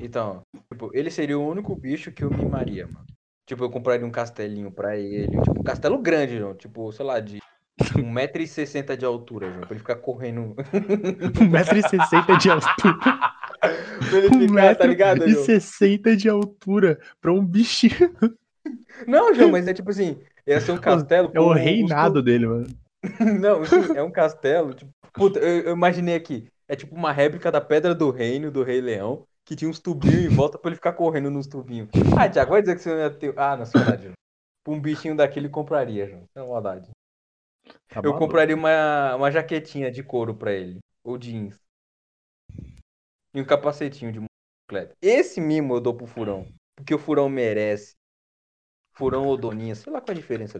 Então, tipo, ele seria o único bicho que eu mimaria, mano. Tipo, eu compraria um castelinho pra ele. Tipo, um castelo grande, João. Tipo, sei lá, de 1,60m de altura, João. Pra ele ficar correndo. 1,60m de altura. pra ele ficar, tá ligado, João? 1,60m de altura pra um bichinho. Não, João, mas é tipo assim, ia ser um castelo. É o os reinado dele, mano. Não, é um castelo. Tipo, puta, eu, eu imaginei aqui. É tipo uma réplica da Pedra do Reino, do Rei Leão, que tinha uns tubinhos em volta pra ele ficar correndo nos tubinhos. Ah, Thiago, vai dizer que você não ia ter. Ah, na verdade, João. Pra um bichinho daquele compraria, João. Sem maldade. Tá eu maluco. compraria uma, uma jaquetinha de couro pra ele. Ou jeans. E um capacetinho de motocicleta. Esse mimo eu dou pro furão. Porque o furão merece. Furão ou doninha, sei lá qual a diferença.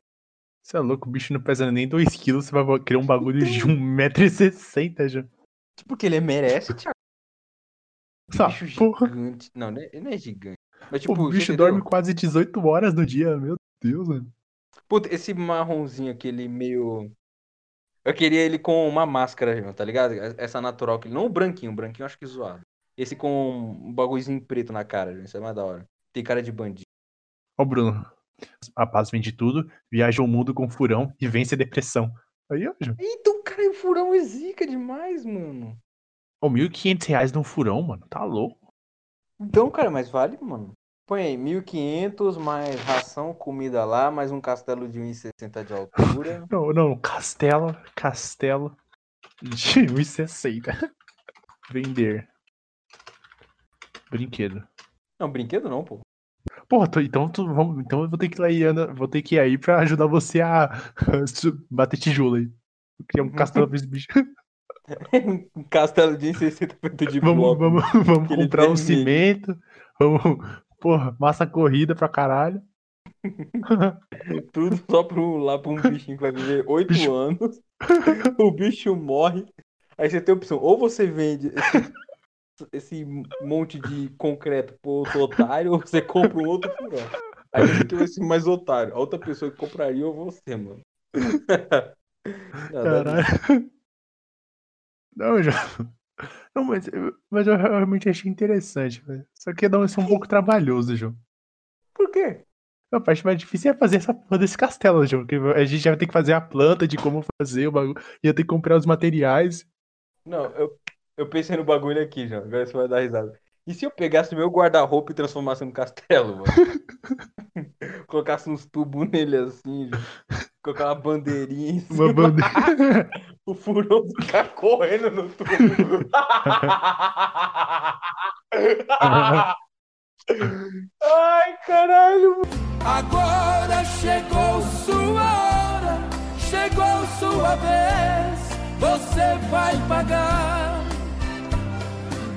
Você é louco, o bicho não pesa nem 2kg, você vai criar um bagulho de 1,60m já. Tipo, que ele merece, Thiago. Ah, bicho porra. gigante. Não, não é, não é gigante. Mas, tipo, o bicho dorme quase 18 horas no dia, meu Deus, mano. Puta, esse marronzinho aqui, ele meio. Eu queria ele com uma máscara, tá ligado? Essa natural que Não o branquinho, o branquinho eu acho que zoado. Esse com um bagulhozinho preto na cara, João. Isso é mais da hora. Tem cara de bandido. Ó, Bruno. A paz vem de tudo, viaja o mundo com furão e vence a depressão. Aí, ó, João. Então, cara, o furão é zica demais, mano. Ó, 1.500 reais num furão, mano. Tá louco. Então, cara, mas vale, mano. Põe aí, 1.500, mais ração, comida lá, mais um castelo de 1,60 de altura. Não, não, castelo, castelo de 1,60. Vender. Brinquedo. Não, brinquedo não, pô. Porra, tô- então, tu, vamos, então eu vou ter que ir e anda- vou ter que ir aí pra ajudar você a bater tijolo aí. Criar um castelo pra esse bicho. Um castelo de 1,60 feito de Vamos, bloco. vamos, vamos comprar um cimento. Vamos, porra, massa corrida pra caralho. Tudo só pro, lá pra um bichinho que vai viver 8 Bicho. anos. O bicho morre. Aí você tem a opção. Ou você vende esse, esse monte de concreto pro outro otário, ou você compra um outro furão. Aí você tem esse mais otário. A outra pessoa que compraria ou você, mano. Caralho. Não, já. Não, mas, mas eu realmente achei interessante, velho. Só que dá ser um pouco trabalhoso, João. Por quê? A parte mais difícil é fazer essa porra desse castelo, João. Que a gente já vai ter que fazer a planta de como fazer o bagulho. Ia ter que comprar os materiais. Não, eu, eu pensei no bagulho aqui, João. Agora você vai dar risada. E se eu pegasse meu guarda-roupa e transformasse num castelo, mano? Colocasse uns tubos nele assim, João. Colocar uma bandeirinha em cima. Uma bandeira. O furão ficar correndo no tubo. Ai, caralho. Agora chegou sua hora, chegou sua vez, você vai pagar.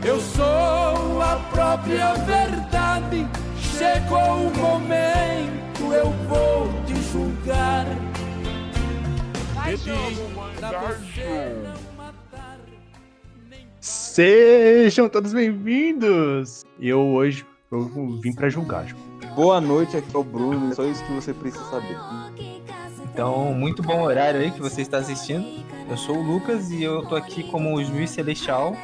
Eu sou a própria verdade, chegou o momento, eu vou te julgar. Sejam todos bem-vindos! Eu hoje eu vim pra julgar. Boa noite, aqui é o Bruno. Só isso que você precisa saber. Então, muito bom horário aí que você está assistindo. Eu sou o Lucas e eu tô aqui como o juiz celestial.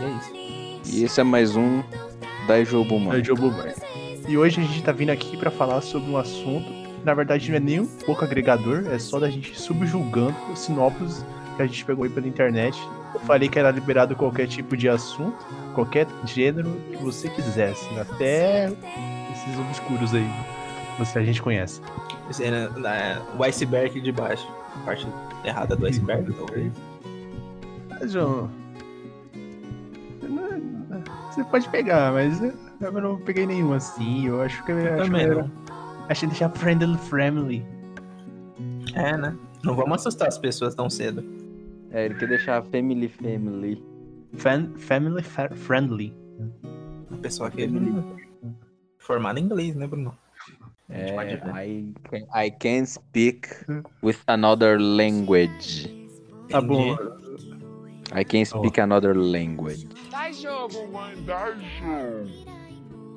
E é isso. E esse é mais um É Joe Blueberry. E hoje a gente tá vindo aqui pra falar sobre um assunto que na verdade não é nem um pouco agregador, é só da gente subjulgando os sinopses que a gente pegou aí pela internet. Eu falei que era liberado qualquer tipo de assunto, qualquer gênero que você quisesse, até esses obscuros aí que você, a gente conhece. Esse é na- na- o iceberg de baixo. A parte errada do iceberg, talvez. Mas, João. Você pode pegar, mas eu eu não peguei nenhum assim. Eu acho que eu acho também que não. Achei deixar friendly friendly. É, né? Não vamos assustar as pessoas tão cedo. É, ele quer deixar family family. Fan, family fa- friendly. O pessoal aqui é formado em inglês, né, Bruno? É. I, can, I can speak with another language. Tá bom. I can speak another language.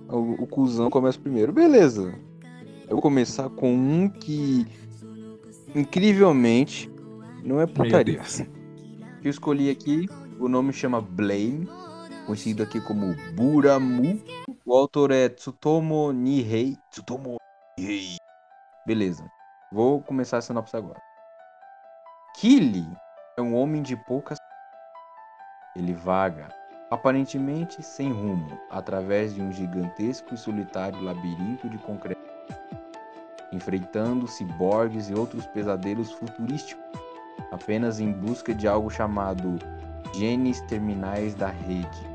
O, o cuzão começa primeiro. Beleza. Eu vou começar com um que, incrivelmente, não é putaria. Eu escolhi aqui, o nome chama Blame. conhecido aqui como Buramu. O autor é Tsutomo Nihei. Tsutomo Nihei. Beleza. Vou começar a sinopse agora. Kili é um homem de poucas. Ele vaga, aparentemente sem rumo, através de um gigantesco e solitário labirinto de concreto, enfrentando ciborgues e outros pesadelos futurísticos, apenas em busca de algo chamado genes terminais da rede.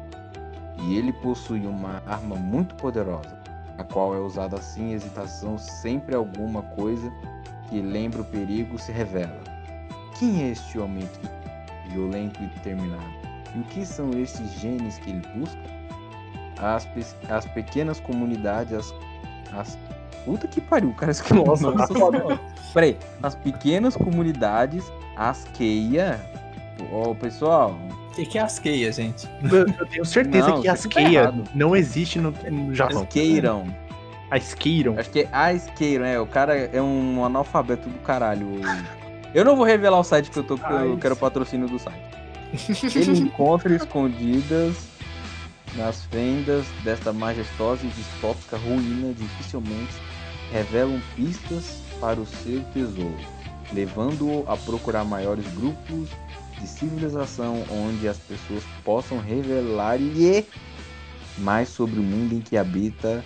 E ele possui uma arma muito poderosa, a qual é usada sem hesitação sempre alguma coisa que lembra o perigo se revela. Quem é este homem violento e determinado? E o que são esses genes que ele busca? As, pe- as pequenas comunidades, as, as. Puta que pariu, o cara escreveu. Nossa, Nossa tá foda. Senhora. Peraí, as pequenas comunidades, asqueia. Ô, pessoal, O que, que é asqueia, gente? Eu, eu tenho certeza Não, que isso tá asqueia errado. não existe no, no Japão. asqueiram. Asqueiram. Acho que é asqueiram, é. O cara é um analfabeto do caralho. Eu não vou revelar o site que eu tô, porque eu quero patrocínio do site. Ele encontra escondidas nas fendas desta majestosa e distópica ruína dificilmente revelam pistas para o seu tesouro, levando-o a procurar maiores grupos de civilização onde as pessoas possam revelar-lhe mais sobre o mundo em que habita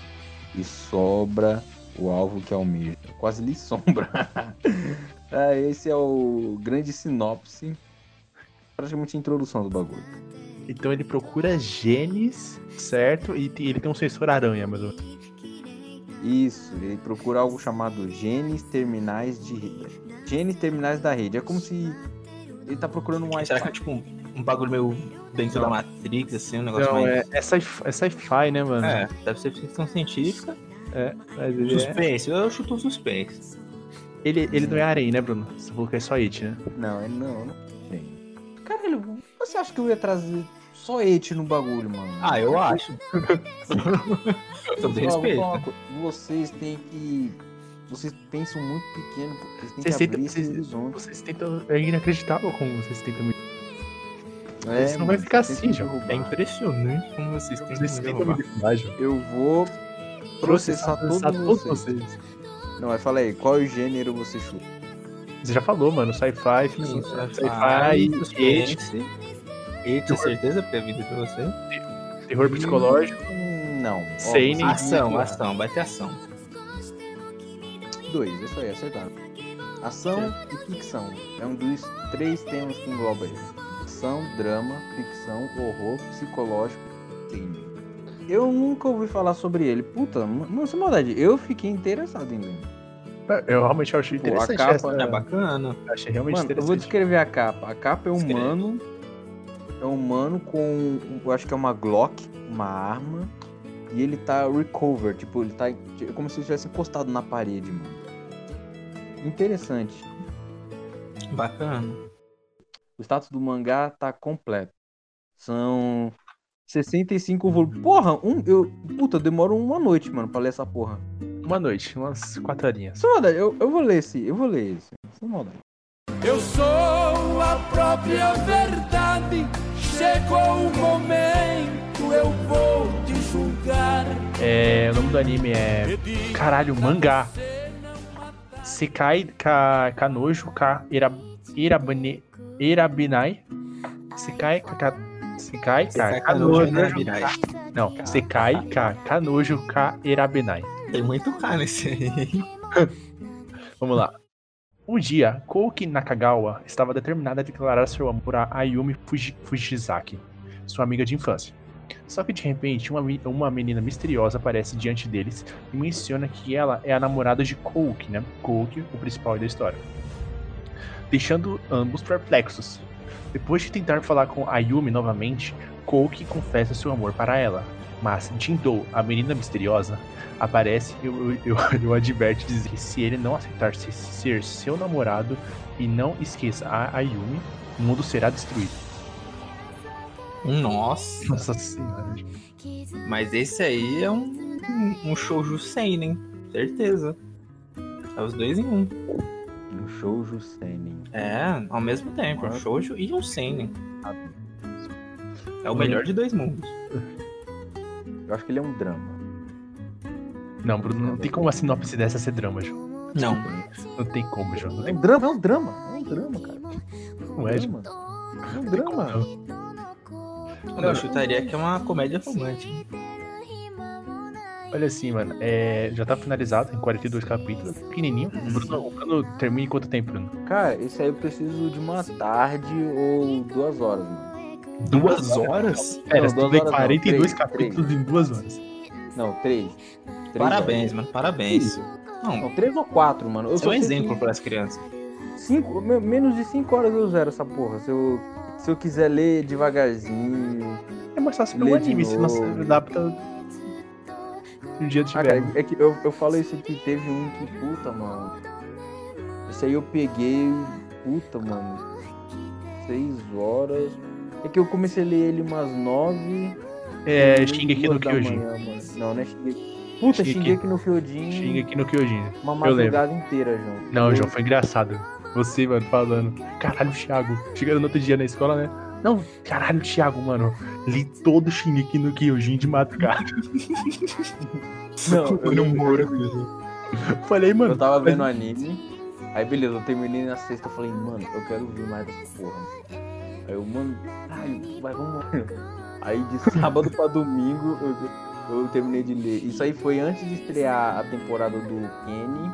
e sobra o alvo que almeja. Quase lhe sombra. Ah, esse é o grande sinopse. Praticamente a introdução do bagulho. Então ele procura genes, certo? E ele tem um sensor aranha, mas Isso, ele procura algo chamado genes terminais de rede. Genes terminais da rede. É como se ele tá procurando um Será que é tipo um, um bagulho meio dentro Não. da Matrix, assim, um negócio Não, mais. é, é sci- é sci-fi, né, mano? É, deve ser ficção científica. Mas ele, é- Suspense, eu chuto um suspense. ele, ele não é aranha, né, Bruno? Você falou que é só it, né? Não, é não, não tem. Caralho, você acha que eu ia trazer só et no bagulho, mano? Ah, eu acho. Todo respeito. Vocês têm que. Vocês pensam muito pequeno, vocês têm Vocês que tentam, abrir esse vocês, horizonte. vocês tentam. É inacreditável como vocês tentam me. É, Você não vai ficar vocês assim, tentam João. derrubar. É impressionante como vocês têm Vocês que tentam me. Eu vou processar todos vocês. Não, mas fala aí, qual gênero você chuta? Você já falou, mano. Sci-fi, ficção- Sim, sci-fi, suspense. Eita, certeza que é vida de você? terror psicológico. Hum, Não. Ó, Seinen. você- Ação, ação, vai ter ação. Dois, isso aí, acertaram. Ação e ficção. É um dos três temas que engloba ele. Ação, drama, ficção, horror, psicológico e crime. Eu nunca ouvi falar sobre ele. Puta, mano, sem maldade, eu fiquei interessado em ler. Eu realmente achei Pô, a interessante capa essa. É bacana. Achei realmente Mano, eu vou interessante. descrever a capa. A capa é um humano. É um humano com. Eu acho que é uma Glock, uma arma. E ele tá recover, tipo, ele tá. É como se ele tivesse encostado na parede, mano. Interessante. Bacana. O status do mangá tá completo. São 65 volumes. Porra, um. Eu, puta, demora uma noite, mano, pra ler essa porra. Uma noite, umas quatro horinhas. Sem maldade, eu, eu vou ler esse. Eu vou ler esse. Sem maldade. Eu sou a própria verdade. Chegou o momento, eu vou te julgar. É, o nome do anime é. Caralho, mangá. Sekai ka, Kanojo ka Ira, Irabane, Irabinai. Sekai ka. Sekai ka Kanojo. Não, Sekai ka Kanojo ka Irabinai. Tem muito K nesse aí. Vamos lá. Um dia, Kouki Nakagawa estava determinada a declarar seu amor a Ayumi Fuji- Fujizaki, sua amiga de infância. Só que de repente, uma, uma menina misteriosa aparece diante deles e menciona que ela é a namorada de Kouki, né? Kouki, o principal da história. Deixando ambos perplexos. Depois de tentar falar com Ayumi novamente, Kouki confessa seu amor para ela. Mas Jindou, a menina misteriosa, aparece e eu, eu, eu adverte dizer que se ele não aceitar se- ser seu namorado e não esqueça a Ayumi, o mundo será destruído. Nossa. Nossa senhora. Mas esse aí é um, um shoujo seinen, certeza. É os dois em um. Um shoujo seinen. É, ao mesmo tempo, um shoujo e um seinen. É o melhor de dois mundos. Eu acho que ele é um drama. Não, Bruno, não tem como a sinopse dessa ser drama, João. Não. Não tem como, João. Não É tem um drama, é um drama. É um drama, cara. como, é, João. drama. É um drama. Eu chutaria que é uma comédia romântica. Olha assim, mano, é, já tá finalizado, tem 42 capítulos, pequenininho. O Bruno, o Bruno termina em quanto tempo, Bruno? Cara, esse aí eu preciso de uma tarde ou duas horas, mano. Duas horas? Pera, você lê horas não, 42 três, capítulos em duas horas. Não, três. Três Parabéns, mano. Parabéns. Não, horas. Não, três ou quatro, mano. Eu você é um sei que exemplo para as crianças. Cinco, me- menos de cinco horas eu zero essa porra. Se eu, se eu quiser ler devagarzinho. É mais fácil pelo de anime, se não se adapta. Se um dia Ah, cara, tiver. é que eu, eu falo isso aqui, teve um que, puta, mano. Esse aí eu peguei, puta, mano. Seis horas. É que eu comecei a ler ele umas nove. É, Shingeki no Kyojin. manhã. Não, não é Shingeki. Puta, Shingeki. No Kyojin. Shingeki no Kyojin. Uma madrugada inteira, João. Não, João, foi engraçado. Você, mano, falando. Caralho, Thiago. Chegando no outro dia na escola, né? Não, caralho, Thiago, mano. Li todo o Shingeki no Kyojin de madrugada. Não, eu, Falei, mano. eu tava vendo anime. Aí beleza, eu terminei na sexta, eu falei, mano, eu quero ver mais dessa porra. Aí eu, mano, ai, vai, vamos. Aí de sábado pra domingo eu, eu terminei de ler. Isso aí foi antes de estrear a temporada do Kenny.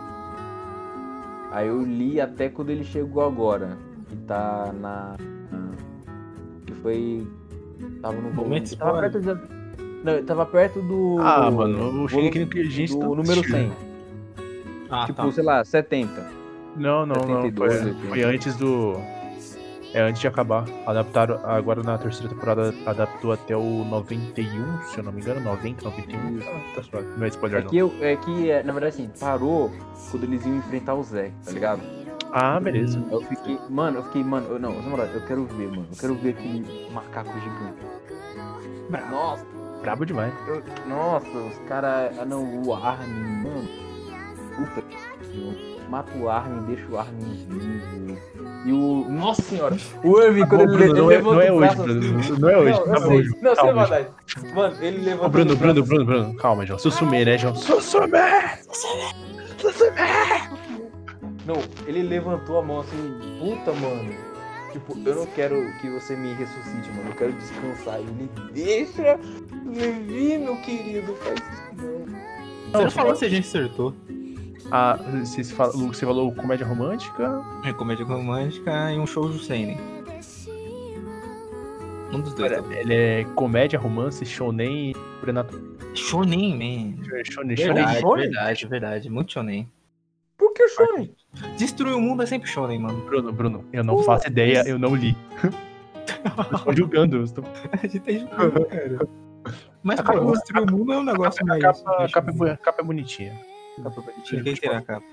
Aí eu li até quando ele chegou agora. Que tá na. que foi. Tava no Momento Tava perto de. Não, tava perto do. Ah, mano, o Shingeki no Kyojin do tá número assistindo. 100. Ah, tipo, tá. sei lá, 70. Não, não, não. 72, Foi, assim. foi antes do. É antes de acabar. Adaptaram. Agora na terceira temporada adaptou até o 91, se eu não me engano. 90, 91. Isso. Ah, tá suave. Não é spoiler, É não. que, eu, é que, é, na verdade, assim, parou quando eles iam enfrentar o Zé, tá ligado? Ah, beleza. Eu fiquei, mano, eu fiquei, mano, eu, não, na moral, eu quero ver, mano. Eu quero ver aquele macaco gigante. Nossa, Brabo demais. eu- nossa, os caras. Ah, não, o Armin, mano. Puta que Mata o Armin, deixa o Armin vivo. E o. Nossa senhora! O Irving, quando ele, Bruno, ele não é, levanta não é o hoje, Bruno. assim. Não é hoje. Não, tá. Não, sem maldade. Mano, ele levanta Ô, Bruno, Bruno, braço Bruno, Bruno. Calma, João. Sussume, né, João? Sussume! Não, ele levantou a mão assim, puta, mano. Tipo, eu não quero que você me ressuscite, mano. Eu quero descansar. Ele deixa viver, meu querido. Faz isso não. Você não falou se a gente acertou. Ah, você, fala- você falou comédia romântica? É comédia romântica e um show do Seinen. Um dos dois. Olha, tá? ele é comédia, romance, shonen e sobrenatural. Shonen, man. Shonen, shonen. Verdade, shonen? verdade, verdade. Muito shonen. Por que shonen? Destruir o mundo é sempre shonen, mano. Bruno, Bruno, eu não faço ideia, eu não li. Eu estou julgando. Eu estou... A gente tá julgando, cara. Mas A pra capa- destruir o mundo é um negócio A mais... capa, a capa, é, a capa é bonitinha. A capa é bonitinha. Quem terá a capa?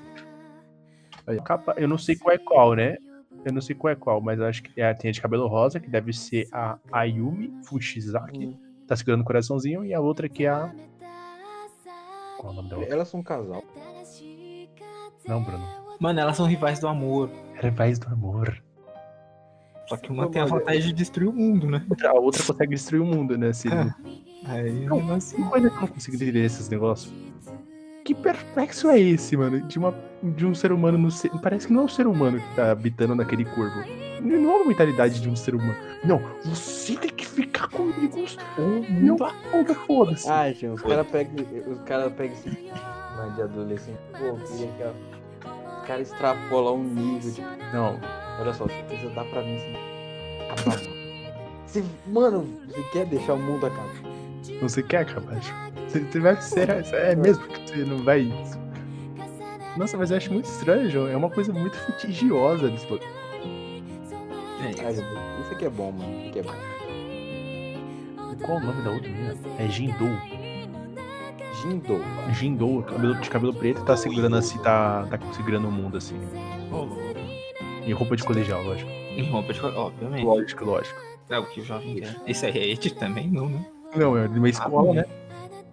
A capa, eu não sei qual é qual, né? Eu não sei qual é qual, mas eu acho que é, tem a de cabelo rosa, que deve ser a Ayumi Fushizaki. Tá segurando o coraçãozinho. E a outra que é a. Qual é o nome outra? Elas são um casal. Não, Bruno. Mano, elas são rivais do amor. Rivais do Amor. Só que uma tem a vontade de destruir o mundo, né? A outra consegue destruir o mundo, né? Se... Aí, Não, Uma coisa que eu não consigo entender esses negócios. Que perplexo é esse, mano? De, uma, de um ser humano no ser. Parece que não é um ser humano que tá habitando naquele corpo. Não é uma mentalidade de um ser humano. Não, você tem que ficar comigo. Não, foda, foda-se. Ah, gente, os caras pegam. Os caras pegam esse. Mas de adolescente. Pô, queria que os caras extrapolam um nível de. Não, Olha só, você precisa dar pra mim assim. acabar. Você, mano, você quer deixar o mundo acabar? você quer acabar. Você, você vai ser. É mesmo que você não vai. Nossa, mas eu acho muito estranho, João. É uma coisa muito litigiosa. desse bagulho. É, Deus, isso aqui é bom, mano. Isso aqui é bom. Qual o nome da outra menina? É Jindou. Jindo. Jindou, cabelo, de cabelo preto, tá segurando assim, tá, tá segurando o mundo assim. Em roupa de colegial, lógico. Em roupa de... Obviamente. Lógico, lógico. É o que o jovem quer. Esse aí é Ed também, não, né? Não, é de uma escola, né?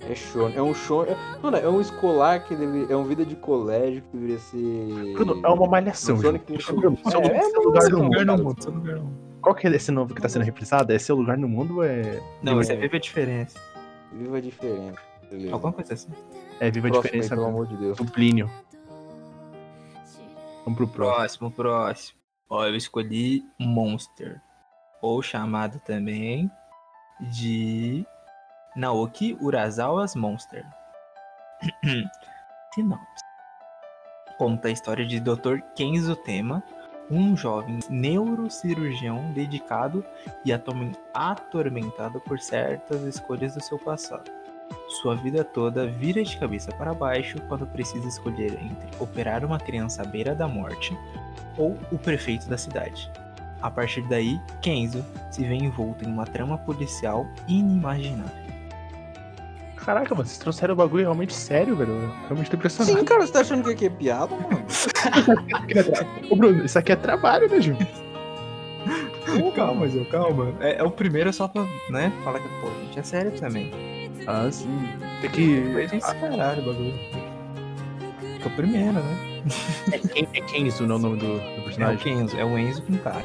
É show. É um show. É, mano, é um escolar que deveria. É um vida de colégio que deveria ser. Bruno, é uma malhação. Um. Sonic no Bruno, seu, É, seu lugar Seu no lugar mundo. no mundo, seu lugar no mundo. Qual que é esse novo que tá sendo reprisado? É seu lugar no mundo ou é. Não, É. você vive a diferença. Viva a diferença. Beleza. Alguma coisa assim. É, viva a Próximo aí, diferença pelo amor de Deus. do Plínio. Vamos pro próximo. Próximo, próximo. Ó, eu escolhi Monster. Ou chamado também de Naoki Urasawa's Monster. Sinopse. Conta a história de Dr. Kenzo Tema, um jovem neurocirurgião dedicado e atormen- atormentado por certas escolhas do seu passado. Sua vida toda vira de cabeça para baixo quando precisa escolher entre operar uma criança à beira da morte ou o prefeito da cidade. A partir daí, Kenzo se vê envolto em uma trama policial inimaginável. Caraca, mano, vocês trouxeram o bagulho realmente sério, velho. Eu Realmente tô impressionado. Sim, cara, você tá achando que aqui é piada, mano? Ô, Bruno, isso aqui é trabalho, né, Ju? calma, Zé, calma. É, é o primeiro só pra, né, falar que, pô, a gente é sério também. Ah, sim. Tem que. Mas esse caralho, o bagulho. Que é o primeiro, né? É Ken- é Kenzo, não é o nome do, do É o personagem. Kenzo, é o Enzo com K, né?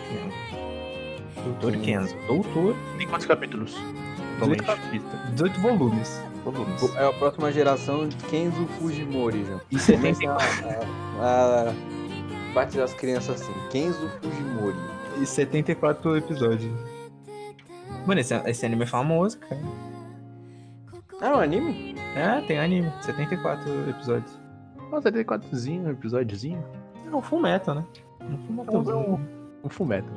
Doutor Kenzo. Doutor, Tem quantos capítulos? 18, Atualmente. capítulos, 18 volumes. Volumes. É a próxima geração de Kenzo Fujimori, já. E Começa 74. a, a, a batizar as crianças assim. Kenzo Fujimori. E 74 episódios. Mano, esse, esse anime é famoso, cara. Ah, é um anime? É, tem anime. 74 episódios. Um episódiozinho. É um full metal, né? Um full Vamos ver metal. um, um fumeto.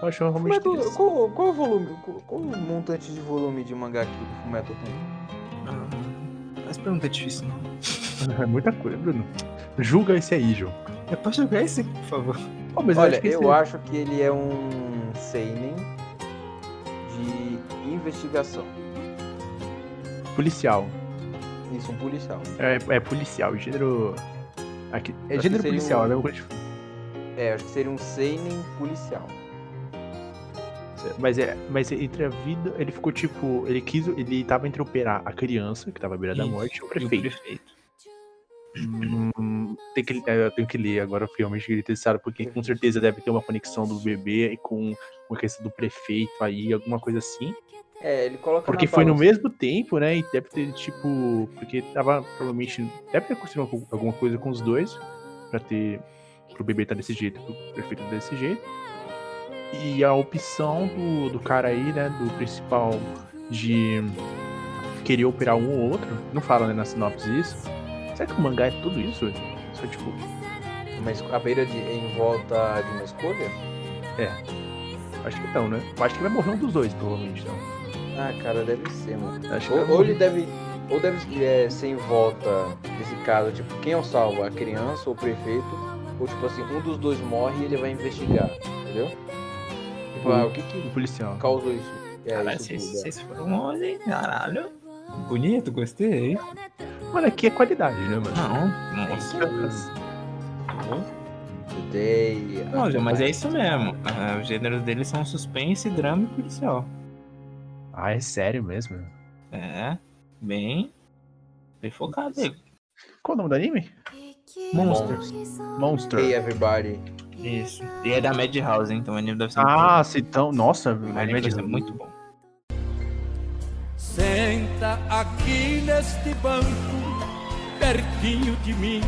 Eu acho realmente Fullmetal, interessante. qual, qual o volume? Qual, qual o montante de volume de mangá que o Fullmetal tem? Ah, essa pergunta é difícil, não. É muita coisa, Bruno. Julga esse aí, João. Eu posso jogar esse aqui, por favor? Oh, mas Olha, acho que eu esse- acho que ele é um seinen de investigação. policial. Isso, um policial. É, é policial, gênero. Aqui, é Acho gênero policial, um- é mesma coisa. É, acho que seria um seinen policial. Mas é, mas entre a vida, ele ficou tipo, ele quis, ele tava entre operar a criança que tava à beira da morte e o E o prefeito. prefeito. Hum, tem que, é, eu tenho que ler agora, eu fui realmente interessado, porque com certeza deve ter uma conexão do bebê e com com a questão do prefeito aí, alguma coisa assim. É, ele coloca Porque foi no mesmo tempo, né? E deve ter, tipo. Porque tava provavelmente. Deve ter acontecido algum- alguma coisa com os dois. Pra ter. Pro bebê tá desse jeito, pro prefeito tá desse jeito. E a opção do, do cara aí, né? Do principal de querer operar um ou outro. Não fala, né, na sinopse isso. Será que o mangá é tudo isso? Só tipo. Mas a beira de em volta de uma escolha? Acho que não, né? Eu acho que vai morrer um dos dois, provavelmente, não. Ah, cara, deve ser, mano. Acho Ou, ou ele deve. Ou deve é, ser em volta desse caso, tipo, quem é o salvo? A criança ou o prefeito? Ou tipo assim, um dos dois morre e ele vai investigar, entendeu? Tipo, ah, o que O que policial. causou isso? É, Caralho, isso vocês, tudo, é. vocês foram longe, hein? Caralho. Bonito, gostei. Mano, aqui é qualidade, né, mano? Não, nossa. Today, Não, mas é isso mesmo. Ah, os gêneros deles são suspense, drama e policial. Ah, é sério mesmo? É, bem. Bem focado aí. Qual o nome do anime? Monsters. Monster. Hey everybody. Isso. E é da Madhouse, hein? então o anime deve ser Ah, se então. Nossa. O anime deve ser muito bom. Senta aqui neste banco, pertinho de mim.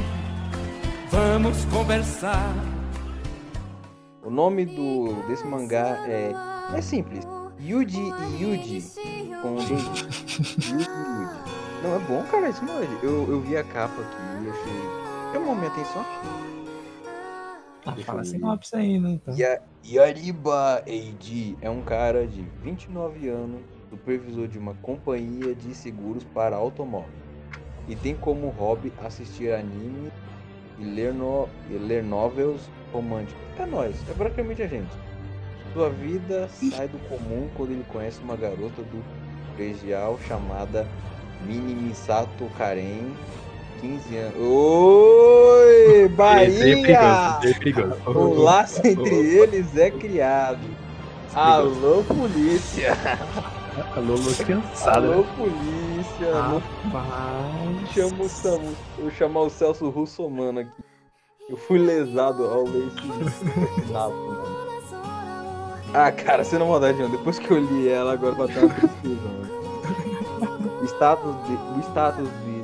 Vamos conversar. O nome do, desse mangá é, é simples. Yuji e Yuji. Com dois Yuji e Yuji. Não, é bom, cara, esse mangá. Eu, eu vi a capa aqui e achei. Chamou minha atenção. Ah, fala sinopse aí, né? Então. Ya- Yariba Eiji é um cara de 29 anos, supervisor de uma companhia de seguros para automóveis. E tem como hobby assistir anime e ler, no, e ler novels românticos. É nós, é praticamente a gente. Sua vida sai do comum quando ele conhece uma garota do colegial chamada Mini Misato Karen, 15 anos. Oi, é Bahia! perigoso, é perigoso. O laço entre eles é criado. Alô, polícia! Alô, Lua cansada, Alô, né? polícia! Alô, Rapaz. chama o Samu. Vou chamar o Celso Russomano aqui. Eu fui lesado ao esse sinal, mano. Ah, cara, você não maldade não. Depois que eu li ela, agora vai ter uma tristeza, mano. status de- o status desse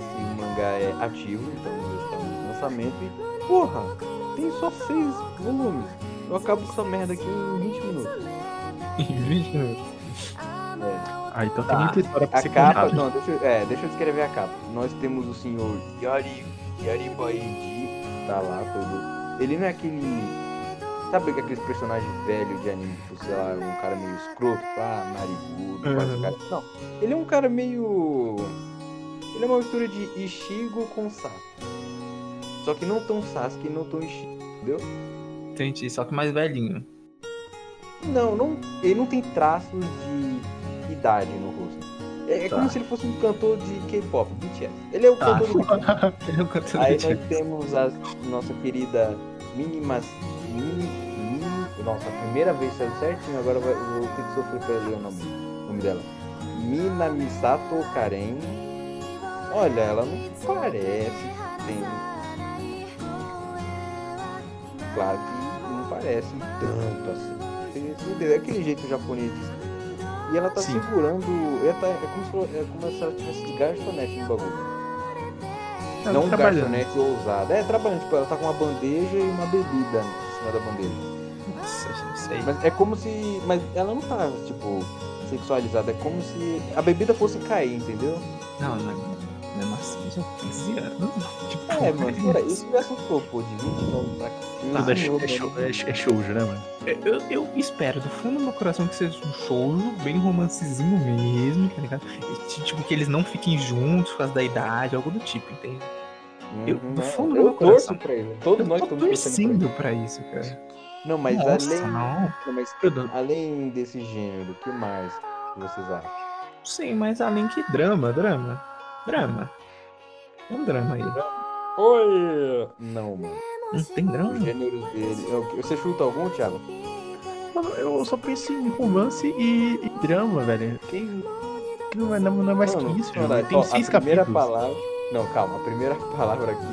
mangá é ativo, então está no lançamento e, porra, tem só seis volumes. Eu acabo com essa merda aqui em 20 minutos. Em 20 minutos. É. Ah, então Tá. tem muita história pra A ser capa, contada. não, deixa, eu- é, deixa eu descrever a capa. Nós temos o senhor Yari, Yari Baiji, tá lá todo. Ele não é aquele. Sabe aqueles personagens velhos de anime, tipo, sei lá, um cara meio escroto, ah, narigudo, Uhum. cara. Não, ele é um cara meio. Ele é uma mistura de Ishigo com Sasuke. Só que não tão Sasuke e não tão Ishigo, entendeu? Entendi, só que mais velhinho. Não, não, ele não tem traços de idade no rosto. É, é Tá. como se ele fosse um cantor de K-pop, BTS. Ele é o Tá. cantor do. Ele é um cantor Aí nós temos a nossa querida Minimas. Mini, Mini, nossa, a primeira vez saiu certinho, agora vai, eu vou ter que sofrer pra ler o nome, o nome dela. Mina Misato Karen. Olha, ela não parece que tem. Claro que não parece tanto assim. É aquele jeito japonês. E ela tá Sim. segurando. Ela tá, é, como se, é como se ela tivesse de garçonete no bagulho. Ela não tá trabalhando. garçonete ousado. É, trabalhando. Tipo, ela tá com uma bandeja e uma bebida em cima da bandeja. Nossa, não sei. Mas é como se. Mas ela não tá, tipo, sexualizada. É como se a bebida fosse cair, entendeu? Não, não. Já 15 anos. Tipo, É, mano, pera, isso já assustou, pô, de 20 anos pra cá. Tudo é, show, é, é, é shoujo, né, mano? Eu, eu espero do fundo do meu coração que seja um shoujo, bem romancezinho mesmo, tá ligado? E, ti- tipo, que eles não fiquem juntos por causa da idade, algo do tipo, entende? eu- Uhum, do é. fundo do eu meu torço coração. pra ele. Todos Eu nós tô torcendo torcendo pra isso, cara. pra ele. Não, mas Nossa, além. não. não, mas além desse gênero, o que mais vocês acham? Sim, mas além que drama, drama. Drama. Tem um drama aí. Oi! Não, mano. Não tem drama? Os gêneros dele. é Você chuta algum, Thiago? Mano, eu só penso em romance e, e drama, velho. Que, que não, é, não, não é mais Mano, que isso, velho. Tem Ó, seis a primeira capítulos. palavra. Não, calma. A primeira palavra aqui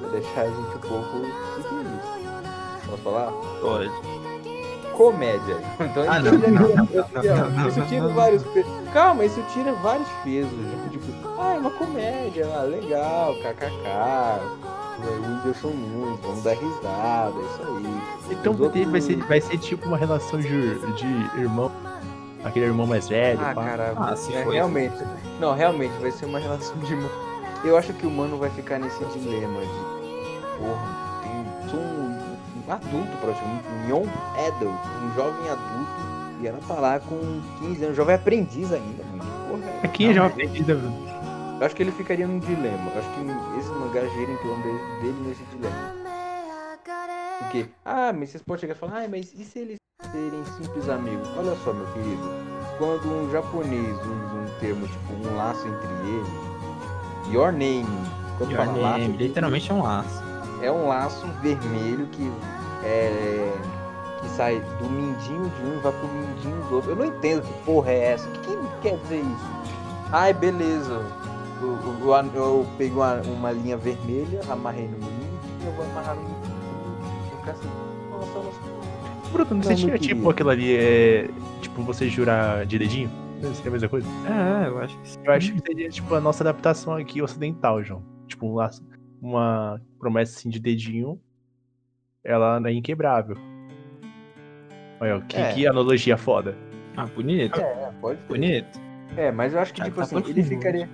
vai deixar a gente um pouco. O que que é isso? Posso falar? Pode. Comédia. Então Ah, isso não, já- não, não, isso não, não, Isso tira não. vários pesos. Calma, isso tira vários pesos. já. Tipo, ah, é uma comédia, ah, legal, kkk. O Whindersson Nunes, vamos dar risada, é isso aí. Então Os vai, ser, outros- vai ser tipo uma relação de, de irmão. Aquele irmão mais velho. Ah, pá. cara, Ah, se é, for realmente. Não, realmente vai ser uma relação de irmão. Eu acho que o mano vai ficar nesse dilema de. Porra, tem, sou um adulto praticamente, um young adult, um jovem adulto. E ela tá lá com 15 anos, jovem aprendiz ainda, mano. Porra, é- Aqui já é uma aprendida, velho. Eu acho que ele ficaria num dilema. Eu acho que esse mangá gira em torno dele, dele nesse dilema. Porque, ah, mas vocês podem chegar e falar, ah, mas e se eles serem simples amigos? Olha só, meu querido. Quando um japonês usa um termo, tipo, um laço entre eles, your name. Quando Your fala laço, name, literalmente é um laço. é um laço vermelho que é. que sai do mindinho de um e vai pro mindinho do outro. Eu não entendo que porra é essa. O que, que quer dizer isso? Ai, beleza. Eu, eu, eu- eu peguei uma, uma linha vermelha, amarrei no mindinho e eu vou amarrar no mindinho. Eu ficar assim, nossa, não meu se tinha tipo aquilo ali, é. Tipo, você jurar de dedinho? Seria a mesma coisa? É, eu acho que sim. Eu acho que seria tipo a nossa adaptação aqui ocidental, João. Tipo, um laço, uma promessa assim de dedinho, ela é inquebrável. Olha, que, É. que analogia foda. Ah, bonito. É, pode ser. Bonito. É, mas eu acho que, Ah, tipo tá assim, ele ficaria.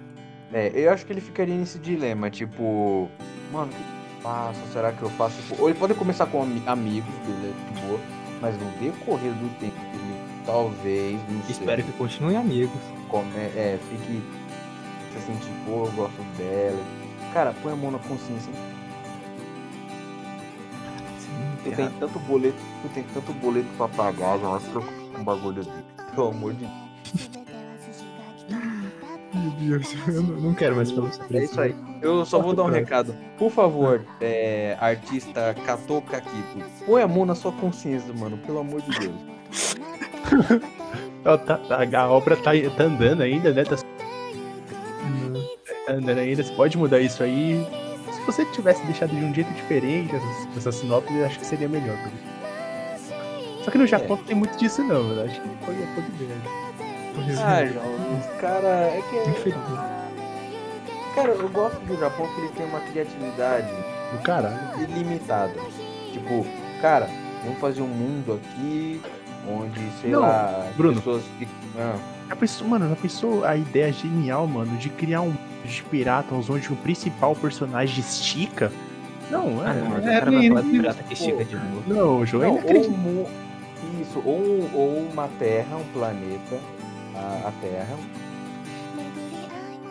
É, eu acho que ele ficaria nesse dilema, tipo, mano, o que eu faço? Será que eu faço? Tipo, Ou ele pode começar com ami- amigos, beleza, de boa, mas no decorrer do tempo, ele talvez, não sei, Espero que continuem amigos. come- é, fique se sentir, pô, eu gosto dela. Cara, põe a mão na consciência. Tu tem tanto boleto, tu tem tanto boleto pra pagar, já vai se preocupar com um bagulho desse. Pelo amor de Deus. Meu Deus, eu não, quero mais falar sobre É isso aí. Eu só vou dar um recado. Por favor, é, artista Kato Kakito, põe a mão na sua consciência, mano. Pelo amor de Deus. Tá- tá- a obra tá, tá andando ainda, né? Tá andando ainda. Você pode mudar isso aí. Se você tivesse deixado de um jeito diferente essa, essa sinopse, eu acho que seria melhor. Só que no Japão não tem muito disso não, velho. Acho que pode, pode ver. né? Ah, João, os cara. É que. Infeliz. Cara, eu gosto do Japão que eles têm uma criatividade Do caralho. ilimitada. Tipo, cara, vamos fazer um mundo aqui onde, sei Não, lá, Bruno. pessoas. Ah, Já pensou, mano, já pensou a ideia genial, mano, de criar um de piratas onde o principal personagem estica? Não, é. Ah, não, mas o é, cara vai falar de nem- pirata que estica de novo. Não, o jogo é não, ou, isso, ou, ou uma terra, um planeta, a, a Terra.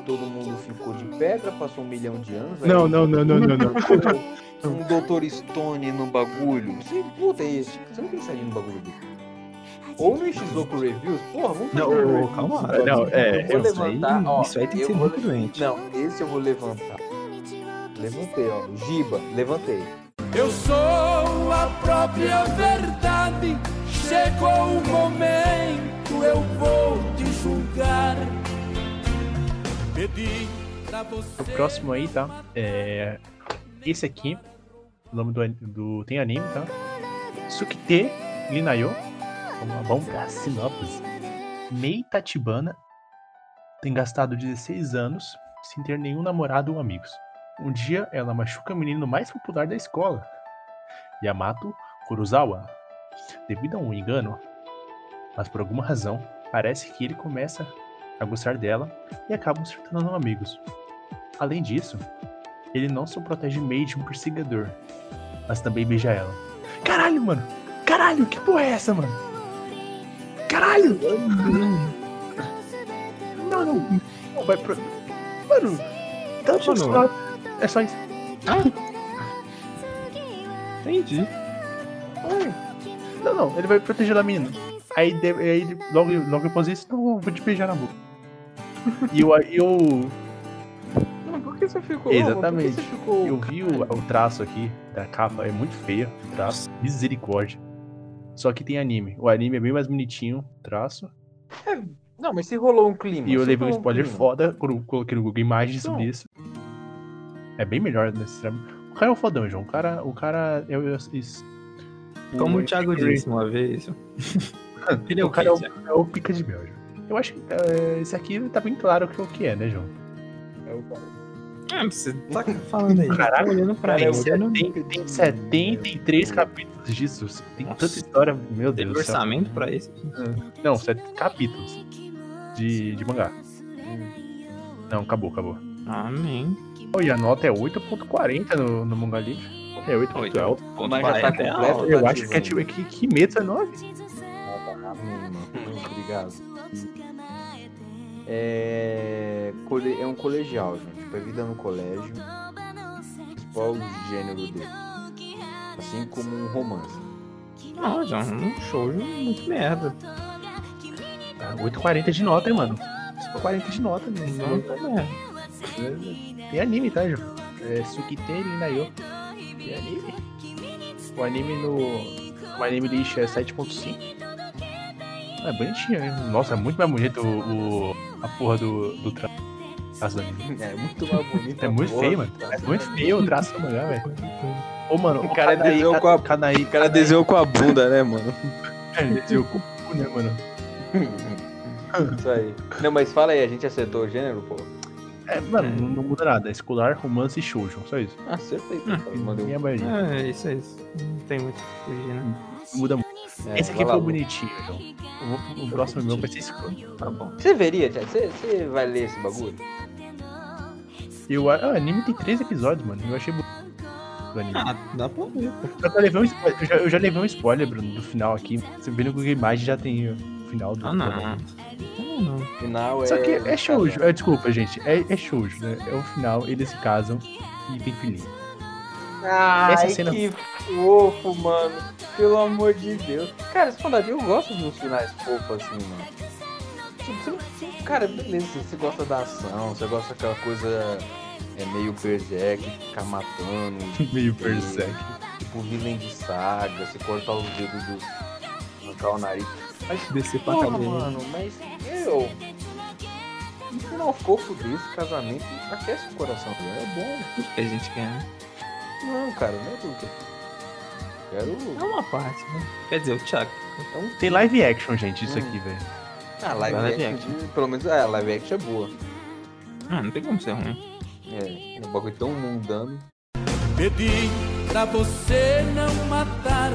Todo mundo ficou de pedra, passou um milhão de anos. aí Não, não, não, não, não, não. um Dr. Stone no bagulho. Você, puta, é- você não pensaria no bagulho dele. Ou no Shizuku Reviews, porra, vamos fazer Não, um calma. bagulho. Não, é, eu vou isso Isso aí, levantar, ó, isso aí tem que ser vou- muito doente. Não, esse eu vou levantar. Levantei, ó. Giba, levantei. Eu sou a própria verdade. Chegou o momento, eu vou te julgar. Pedi pra você. O próximo aí, tá? É. Esse aqui. O nome do, do tem anime, tá? Sukite Linayo. Vamos, vamos pra sinopse. Mei Tatibana tem gastado 16 anos sem ter nenhum namorado ou amigos. Um dia ela machuca o menino mais popular da escola, Yamato Kurosawa, devido a um engano. Mas por alguma razão, parece que ele começa a gostar dela e acabam se tornando amigos. Além disso, ele não só protege Mei de um perseguidor, mas também beija ela. Caralho, mano! Caralho, que porra é essa, mano? Caralho! Não, não. Não, vai pro. Mano, tá só. É só isso. Entendi. Não, não, ele vai proteger a menina. Aí, de- aí logo, logo após isso, não, eu vou te beijar na boca. E eu, eu, Não, por que você ficou? Exatamente. Por que você ficou... eu vi o, o traço aqui da capa, é muito feio o traço, misericórdia. Só que tem anime. O anime é bem mais bonitinho, traço. Não, mas se rolou um clima. E eu levei um spoiler clima. foda coloquei no Google Imagens sobre Então. isso. É bem melhor necessariamente. O cara é um fodão, João. O cara. O cara eu, eu, isso- Como o Thiago disse uma vez. Ele é o o cara é o, quê? é o pica de mel, João. Eu acho que é, esse aqui tá bem claro o que, o que é, né, João? É o cara. Ah, você tá falando aí. Caraca, tá olhando pra Tem, ele. set- olhando- tem, tem 73 capítulos disso. Tem Nossa. tanta história, meu Deus céu. orçamento pra isso? Não, sete capítulos de, de mangá. Não, acabou, acabou. Amém. Oh, e a nota é 8.40 no, no Manga Livre. É 8. Oito. É alto. Ponto Mas já tá 40 é completo? Eu tá acho que é tipo. Que, que Kimetsu é 9? Ah, tá. Obrigado. É... é um colegial, gente. Tipo, é vida no colégio. Qual o gênero dele? Assim como um romance. Não, já um show muito merda. Ah, 8,40 de nota, hein, mano. 40 de nota, né? Muito merda. Tem anime, tá, João? É Sukite Linayo. Tem anime. O anime no. O anime lixo é 7.5. Ah, É bonitinho, hein? Nossa, é muito mais bonito o, o- a porra do, do tra- traço. É muito mais bonito. É muito feio, mano. É muito feio o traço do mangá, velho. Ô, mano, O cara Kanaí- desenhou com a- Kanaí, O cara desenhou com a bunda, né, mano? Ele desenhou com o cu, né, mano? Isso aí. Não, mas fala aí, a gente acertou o gênero, pô? É, mano, não, não muda nada. É escolar, romance e shoujo, só isso. Ah, acertei. pô. Mandei Minha um... É, isso é isso. Não tem muito o que fugir, né? Muda muito. É, Esse aqui foi bonitinho, João. Eu vou- O próximo meu vai ser escroto. Tá bom. Você veria, Thiago? Você, você vai ler esse bagulho? E o ah, o anime tem três episódios, mano. Eu achei bonito. O anime. Ah, dá pra ver, que eu, levei um spoiler, eu, já, eu já levei um spoiler, Bruno, do final aqui. Você vê no Google Imagens já tem o final do. Ah, não. Não, não. Final é. Só que é shoujo. É, desculpa, gente. É, é shoujo, né? É o final, eles se casam e tem filhinho. Ai, Essa cena- que fofo, mano. Pelo amor de Deus. Cara, esse fandade, eu gosto de uns finais fofos assim, mano. Tipo, Cara, beleza, você gosta da ação, você gosta daquela coisa é meio berserk, ficar matando. Meio e- berserk. Tipo villain de saga, você cortar os dedos dos. arrancar o nariz. Mas, Descer pra porra, cadeia. mano, mas eu. Um final fofo desse, casamento, aquece o coração. É bom. Que a gente quer, né? Não, cara, não é eu Quero. É uma parte, né? Quer dizer, o Thiago. É um Tem live action, gente, isso Hum. aqui, velho. Ah, live, Live action, pelo menos, é, live action é boa. Ah, não tem como ser ruim. É, um bagulho tão mundano. Pedi pra você não matar,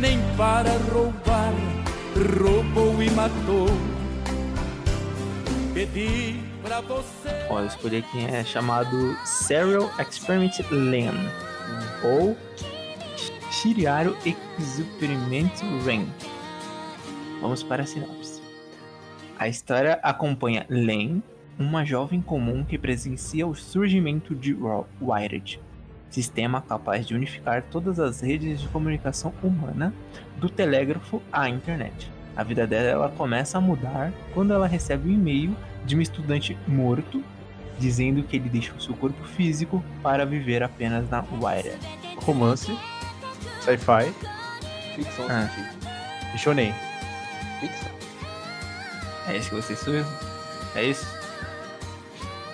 nem para roubar, roubou e matou. Pedi. Ó, eu escolhi quem é chamado Serial Experiment Lan. Ou Shiriaru Experiment Ren. Vamos para a sinopse. A história acompanha Len, uma jovem comum que presencia o surgimento de Wired, sistema capaz de unificar todas as redes de comunicação humana, do telégrafo à internet. A vida dela começa a mudar quando ela recebe um e-mail de um estudante morto dizendo que ele deixou seu corpo físico para viver apenas na Wired. Romance, sci-fi Ficção Ah. científica. shonen. Ficção. É isso que você sonhou? É isso?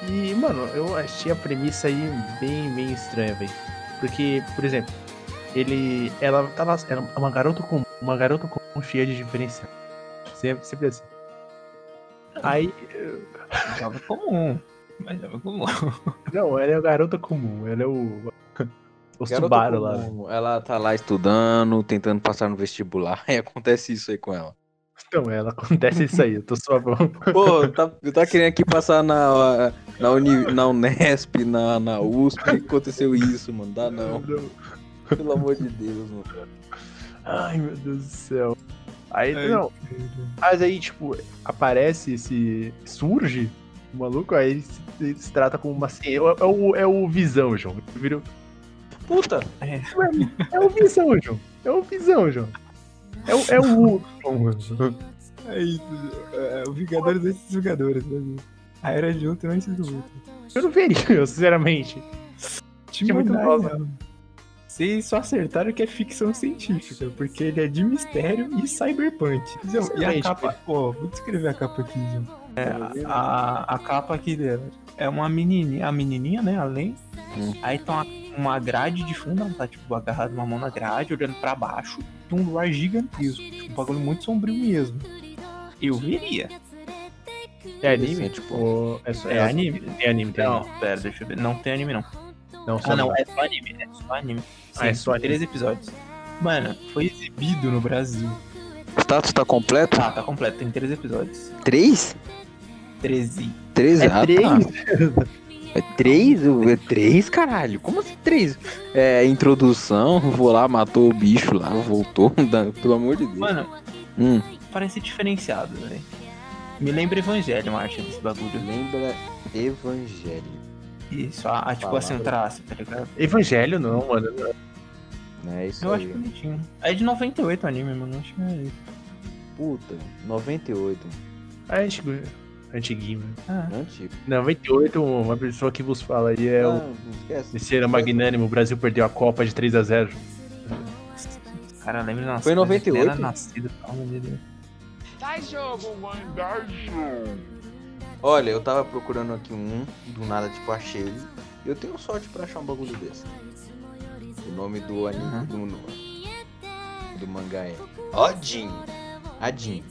E, mano, eu achei a premissa aí bem, bem estranha, velho. Porque, por exemplo, ele. Ela tá lá. Ela é uma garota com. Uma garota com cheia de diferencial. Sempre, sempre assim. Aí. Jovem comum. Mas jovem comum. Não, ela é a garota comum. Ela é o. O Garota Subaru lá. Ela tá lá estudando, tentando passar no vestibular, e acontece isso aí com ela. Então, ela acontece isso aí. Eu tô só. Pô, tá, eu tava querendo aqui passar na, na, Uni, na Unesp, na, na USP, aconteceu isso, mano. Dá não. Pelo amor de Deus, mano. Ai, meu Deus do céu. Aí, Ai, não. Mas aí, tipo, aparece esse. Surge o maluco, aí ele se, ele se trata como uma. ci- É, o- é o, é o Visão, João. Virou- Puta! É. É o Visão, João. É o Visão, João. É o, é o Ultron. É isso. É, o Vingadores desses Vingadores, né? A era de Ultron antes do Ultron. Eu não veria, sinceramente. Tinha muito muito bosta. Vocês só acertaram que é ficção científica, porque ele é de mistério e cyberpunk. João, E a capa. Ó, vou descrever a capa aqui, João. É, a, a capa aqui dela é uma menininha, a menininha, né, além. Hum. Aí tá uma, uma grade de fundo, ela tá, tipo, agarrada uma mão na grade, olhando pra baixo, de um luar gigantesco. Tipo, um bagulho muito sombrio mesmo. Eu veria. É anime? Tipo, é, só, É anime? Tem anime, tem Não, anime. pera, deixa eu ver. Não tem anime, não. Não, Ah, não, é só anime. É só anime. Ah, é Sim, só. Três episódios. Mano, foi exibido no Brasil. o status tá completo? Tá, tá completo. Tem três episódios. Três? 13. Três? É ah, três? tá. É três? É três, caralho? Como assim três? É, introdução, vou lá, matou o bicho lá, voltou, pelo amor de Deus. Mano, Hum, parece diferenciado, velho. Me lembra Evangelho, a arte desse bagulho. lembra Evangelho, Isso, a, a, tipo assim, um traço, tá ligado? Evangelho não, mano. Né? Isso Eu aí. acho bonitinho. É de 98 o anime, mano. Acho que é isso. Puta, 98. É antigo. Antiguinho. né? Ah, Antigo. 98, uma pessoa que vos fala aí é Ah, o não esquece. Esse era magnânimo, o Brasil perdeu a Copa de 3 a 0 cara, lembra. Foi em mas ele 98? Era nascido, pelo amor de Deus. Olha, eu tava procurando aqui um, do nada, tipo, achei ele. Eu tenho sorte pra achar um bagulho desse. O nome do anime, Uhum. do, do mangá é Odin. Adin.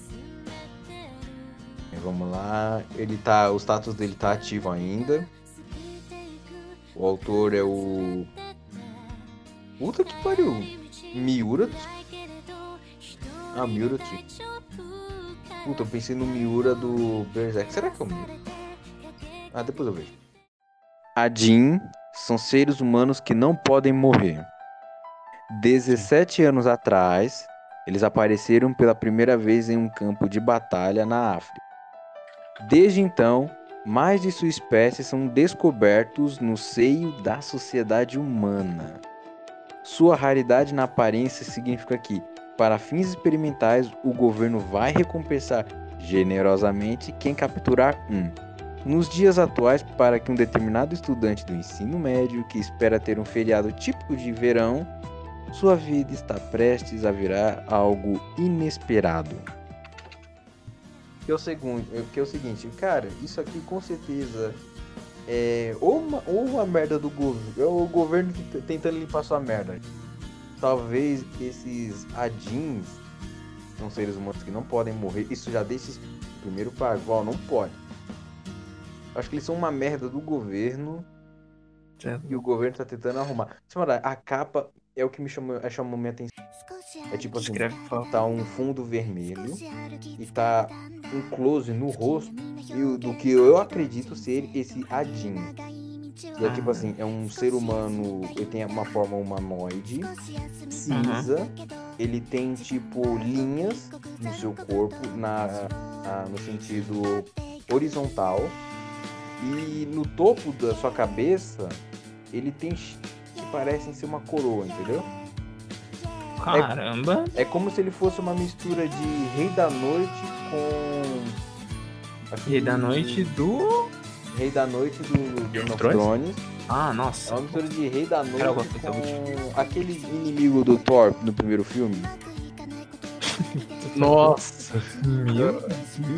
Vamos lá, ele tá, o status dele tá ativo ainda. O autor é o... Puta que pariu. Miura. Ah, Miura. Puta, eu pensei no Miura do Berserk. Será que é o Miura? Ah, depois eu vejo. Adin são seres humanos que não podem morrer. 17 anos atrás, eles apareceram pela primeira vez em um campo de batalha na África. Desde então, mais de sua espécie são descobertos no seio da sociedade humana. Sua raridade na aparência significa que, para fins experimentais, o governo vai recompensar generosamente quem capturar um. Nos dias atuais, para que um determinado estudante do ensino médio que espera ter um feriado típico de verão, sua vida está prestes a virar algo inesperado. Que é o segundo, que é o seguinte, cara, isso aqui com certeza é ou uma, ou uma merda do governo, é o governo t- tentando limpar sua merda. Talvez esses adins são seres humanos que não podem morrer. Isso já deixa primeiro ó, não pode. Acho que eles são uma merda do governo. E o governo tá tentando arrumar. Semana, a capa é o que me chamou, é, chamou minha atenção. É tipo assim, Escreve, tá um fundo vermelho e tá um close no rosto e do que eu acredito ser esse Adin. E é tipo assim, é um ser humano, ele tem uma forma humanoide, cinza, ele tem tipo linhas no seu corpo na, na- no sentido horizontal e no topo da sua cabeça ele tem que parecem ser uma coroa, entendeu? Caramba. É como se ele fosse uma mistura de Rei da Noite com. aquele- E da noite do. Rei da Noite do Game of Thrones? Ah, É nossa. uma mistura de Rei da Noite Cara, com aquele inimigo do Thor no primeiro filme. Nossa. Meu.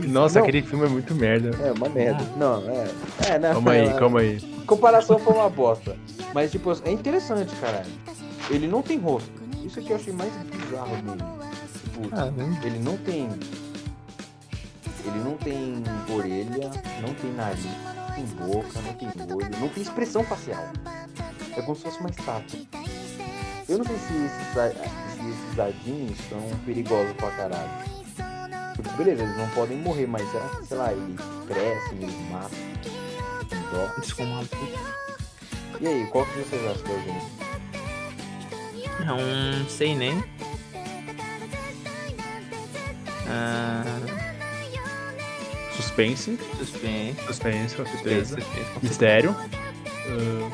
Nossa, Não. aquele filme é muito merda. É, uma merda. Não, é. É, né? Calma aí, é, calma aí. Comparação foi uma bosta. Mas, tipo, é interessante, caralho. Ele não tem rosto. Isso aqui eu achei mais bizarro dele. Tipo, Ah, né? ele não tem. Ele não tem orelha, não tem nariz, não tem boca, não tem olho, não tem expressão facial. É como se fosse uma estátua. Eu não sei se esses, adins são perigosos pra caralho. Tipo, beleza, eles não podem morrer, mas será que, sei lá, eles crescem, eles matam, dó. Desculpa. E aí, qual que vocês acham que é o? É um sei nem. Ah, Suspense. suspense. Suspense, com Suspense, certeza. suspense. Mistério. Hum,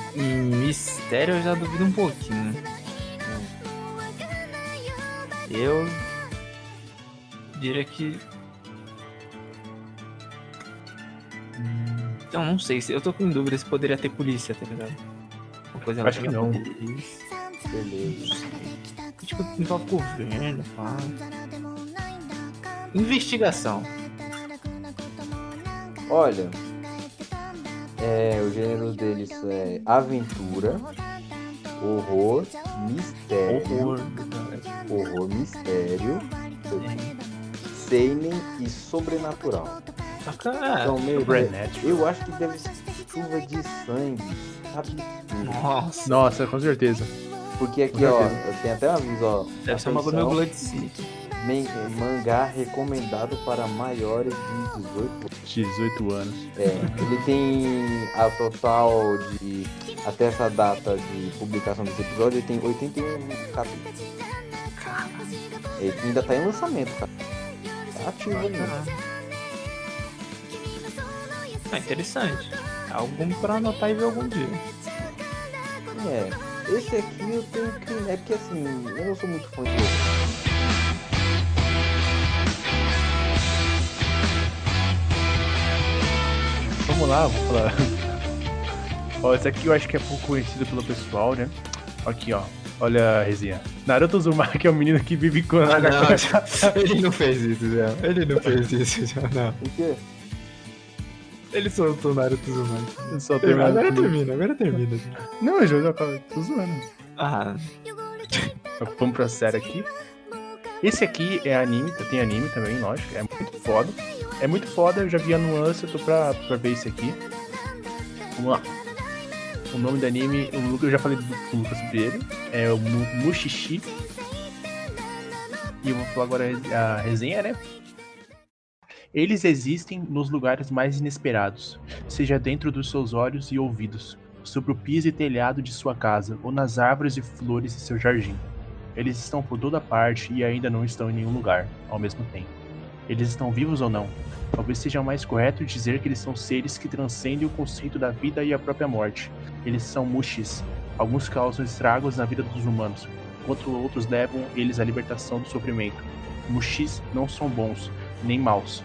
Mistério eu já duvido um pouquinho. Eu diria que. Então, não sei. se Eu tô com dúvida se poderia ter polícia, tá ligado? Uma coisa Acho que não. Beleza. Tipo, envolve governo, pá. Investigação. Olha, é, o gênero deles é aventura, horror, mistério, Horror. horror, mistério, seinen e sobrenatural. Bacana. Então, Supernatural. eu acho que deve ser chuva de sangue, sabe? Nossa. Nossa, com certeza. Porque aqui, Com ó, certeza. tem até um aviso, ó. Deve ser uma bagulho meio atenção, Blood City. Men- mangá recomendado para maiores de 18 18 anos. É, ele tem a total de. Até essa data de publicação desse episódio, ele tem 81 capítulos. Ele ainda tá em lançamento, cara. Tá ativo ainda. Ah, interessante. Algo pra anotar e ver algum dia. É, esse aqui eu tenho que. É porque assim, eu não sou muito fã de Vamos lá, vou falar. ó, esse aqui eu acho que é pouco conhecido pelo pessoal, né? Aqui, ó. Olha a resenha. Naruto Uzumaki é um menino que vive com a ele não fez isso já. Ele não fez isso já, não. Por quê? Ele soltou o Naruto Uzumaki. Só termina. Agora termina, agora termina. Não, eu tô zoando. Ah, Vamos pra série aqui. Esse aqui é anime, tem anime também, lógico. É muito foda. É muito foda, eu já vi a nuance, eu tô pra, pra ver esse aqui. Vamos lá. O nome do anime, o Lucas- eu já falei do- com o Lucas sobre ele. É o Mu- Mushishi. E eu vou falar agora a resenha, né? Eles existem nos lugares mais inesperados, seja dentro dos seus olhos e ouvidos, sobre o piso e telhado de sua casa, ou nas árvores e flores de seu jardim. Eles estão por toda parte e ainda não estão em nenhum lugar, ao mesmo tempo. Eles estão vivos ou não? Talvez seja mais correto dizer que eles são seres que transcendem o conceito da vida e a própria morte. Eles são mushis. Alguns causam estragos na vida dos humanos, enquanto outros levam eles à libertação do sofrimento. Mushis não são bons, nem maus,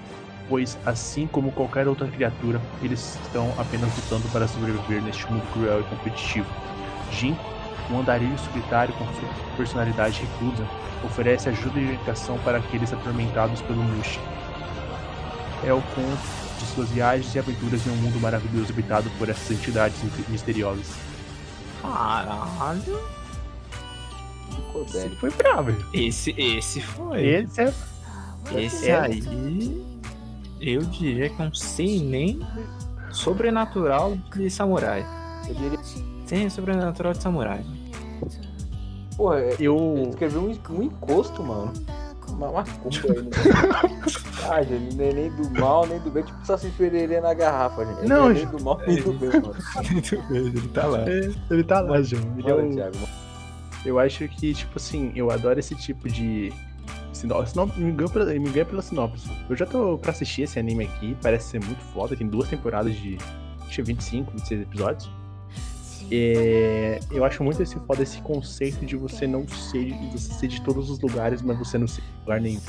pois, assim como qualquer outra criatura, eles estão apenas lutando para sobreviver neste mundo cruel e competitivo. Jin, um andarilho solitário com sua personalidade reclusa, oferece ajuda e orientação para aqueles atormentados pelo Mushi. É o conto de suas viagens e aventuras em um mundo maravilhoso habitado por essas entidades misteriosas. caralho. Esse foi bravo. Esse, esse foi. Esse é Esse é- aí. Eu diria que é um seinen sobrenatural de samurai. Eu diria, Seinen sobrenatural de samurai. Porra, é- ele Eu. escreveu um, um encosto, mano. Uma macumba aí. Né? ah, gente, não é nem do mal, nem do bem. Tipo, só se pererê na garrafa, gente. Ele Não, é nem gente. do mal, nem do bem, mano. Ele tá lá. Ele tá lá, João. Ele é Thiago. Eu acho que, tipo assim, eu adoro esse tipo de. Sinopse. Não, me engano pela, me pela sinopse. Eu já tô pra assistir esse anime aqui, parece ser muito foda. Tem duas temporadas de. Acho que 25, 26 episódios. É, eu acho muito esse foda esse conceito de você não ser. de Você ser de todos os lugares, mas você não ser de lugar nenhum.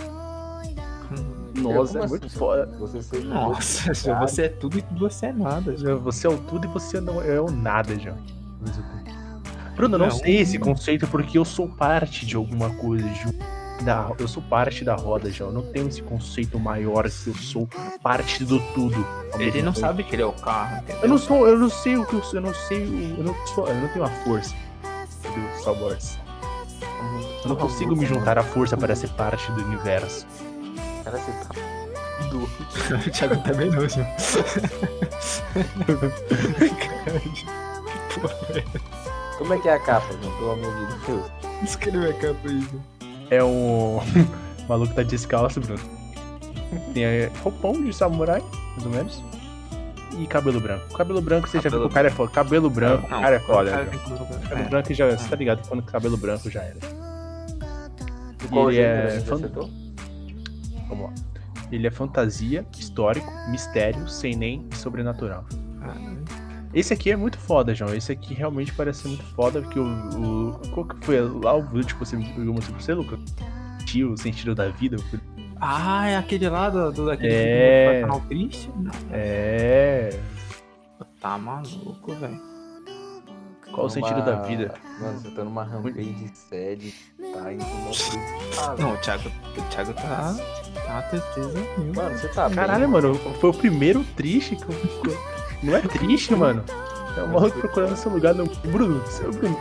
Nossa, Como é muito assim? foda. Você seja Nossa, você é tudo e você é nada. Você é o tudo e você não é o nada, João. Bruno, eu não, Não. sei esse conceito porque eu sou parte de alguma coisa, Ju. Da, eu sou parte da roda, já. Eu não tenho esse conceito maior que eu sou parte do tudo. Ele não tempo. sabe que ele é o carro, entendeu? Eu não sou, eu não sei o que eu sou, eu não sei, o- eu não sou, eu não tenho a força do Star Wars. Eu não consigo me juntar à força para ser parte do universo. Cara, você tá do. o Thiago também não, João. Como é que é a capa, João? Pelo amor de Deus. Escreve a capa aí, João. É um o maluco tá descalço, Bruno. Tem é, roupão de samurai, mais ou menos. E cabelo branco. Cabelo branco, você já viu Cabelo que o cara é foda. Cabelo branco, o Não, cara é foda. cara cabelo branco. Cabelo É. branco já, você tá ligado? Quando cabelo branco já era. Qual Ele é fan-? Vamos lá. Ele é fantasia, histórico, mistério, sem nem e sobrenatural. Ah, Esse aqui é muito foda, João. Esse aqui realmente parece ser muito foda, porque o. o qual que foi lá o vídeo que você pegou mostrou pra você, Lucas? Tio, o sentido da vida. Ah, é aquele lá do, do daquele É. canal triste? Não. É. Tá maluco, velho. Qual o sentido da vida? Mano, você tá numa rampage sede, tá indo numa coisa. Não, o Thiago, o Thiago tá. Tá tristeza. Mano, você tá bem? Caralho, mano, foi o primeiro triste que eu. Não é triste, mano. É o maluco procurando seu lugar no. Bruno, seu Bruno.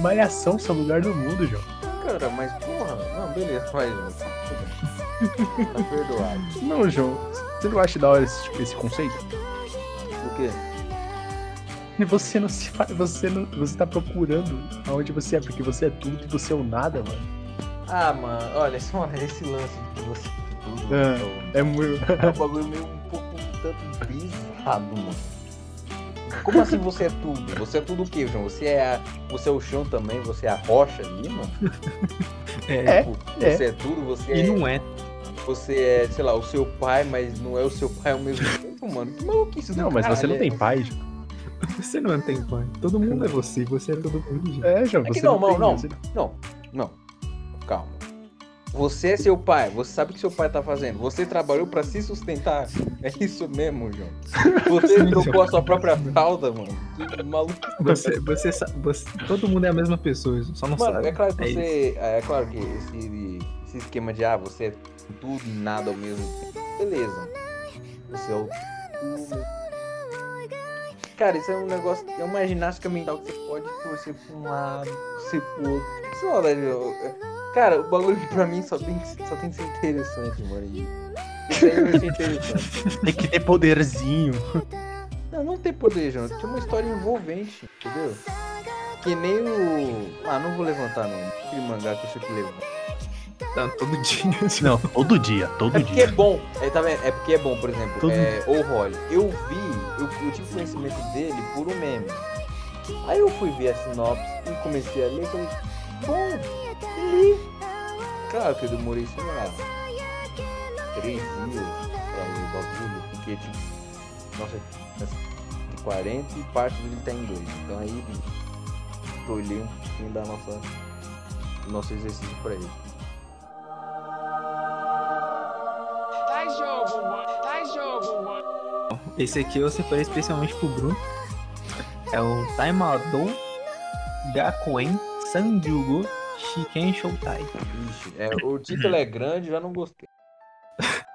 Malhação, seu lugar no mundo, João. Cara, mas porra. Não, beleza, vai, João. Tá. Tá perdoado. Não, João. Você não acha da hora esse, tipo, esse conceito? O quê? E você não se fa- você não, você tá procurando aonde você é, porque você é tudo e você é o nada, mano. Ah, mano, olha, só esse lance de você tudo. É. então, É muito. É um bagulho meio um pouco um tanto mano. Como assim você é tudo? Você é tudo o quê, João? Você é, a- você é o chão também? Você é a rocha ali, mano? É, Tipo, é. Você é tudo? Você E é, não é. você é, sei lá, o seu pai, mas não é o seu pai ao mesmo tempo, mano? Que maluquice do Não, mas você não caralho, tem pai, João. Você não tem pai. Todo mundo é você, você é todo mundo. É, João, É que você não, não, tem, não, você- Não, não. Calma. Você é seu pai, você sabe o que seu pai tá fazendo. Você trabalhou pra se sustentar. É isso mesmo, João. Você trocou a sua própria fralda, mano. Que maluco. Você, você, você- todo mundo é a mesma pessoa, só não Mano, sabe. é claro que É você. É, claro que esse, esse esquema de ah, você é tudo e nada ao mesmo tempo. Beleza. Você é o. Cara, isso é um negócio. É uma ginástica mental que você pode torcer pra um lado, torcer pro outro. Só, velho. Cara, o bagulho pra mim só tem, que- só tem que ser interessante, mano. E. Tem que ter poderzinho. Não, não tem poder, João. Tinha uma história envolvente, entendeu? Que nem o. Ah, não vou levantar não. Aquele mangá que eu sempre levanto. Tá, todo dia. Não, todo dia, todo É porque é dia. bom, é, tá vendo? É porque é bom, por exemplo, Todo- é, o Holly. Eu vi, eu, eu tive conhecimento dele por um meme. Aí eu fui ver a sinopse e comecei a ler e falei, bom, li. Claro que eu demorei, sei lá, três dias pra ler o bagulho, porque tipo, nossa, tem 40 e parte dele tá em dois. Então aí eu olhei um pouquinho da nossa, do nosso exercício pra ele. Faz jogo, mano. Faz jogo, mano. Esse aqui eu separei especialmente pro Bruno. É o Taimadou Gakuen Sanjugo Shiken Shoutai. Ixi, é, o título é grande, já não gostei.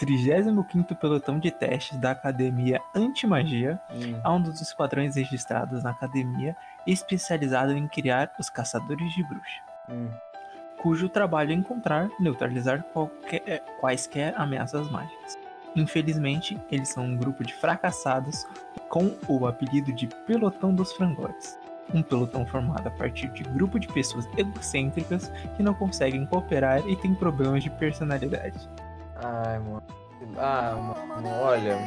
35º pelotão de testes da Academia Antimagia Hum. é um dos esquadrões registrados na academia especializado em criar os caçadores de bruxa, Hum. cujo trabalho é encontrar, neutralizar qualquer, quaisquer ameaças mágicas. Infelizmente, eles são um grupo de fracassados com o apelido de Pelotão dos Frangotes. Um pelotão formado a partir de grupo de pessoas egocêntricas que não conseguem cooperar e têm problemas de personalidade. Ai, mano. Ah, mano, olha.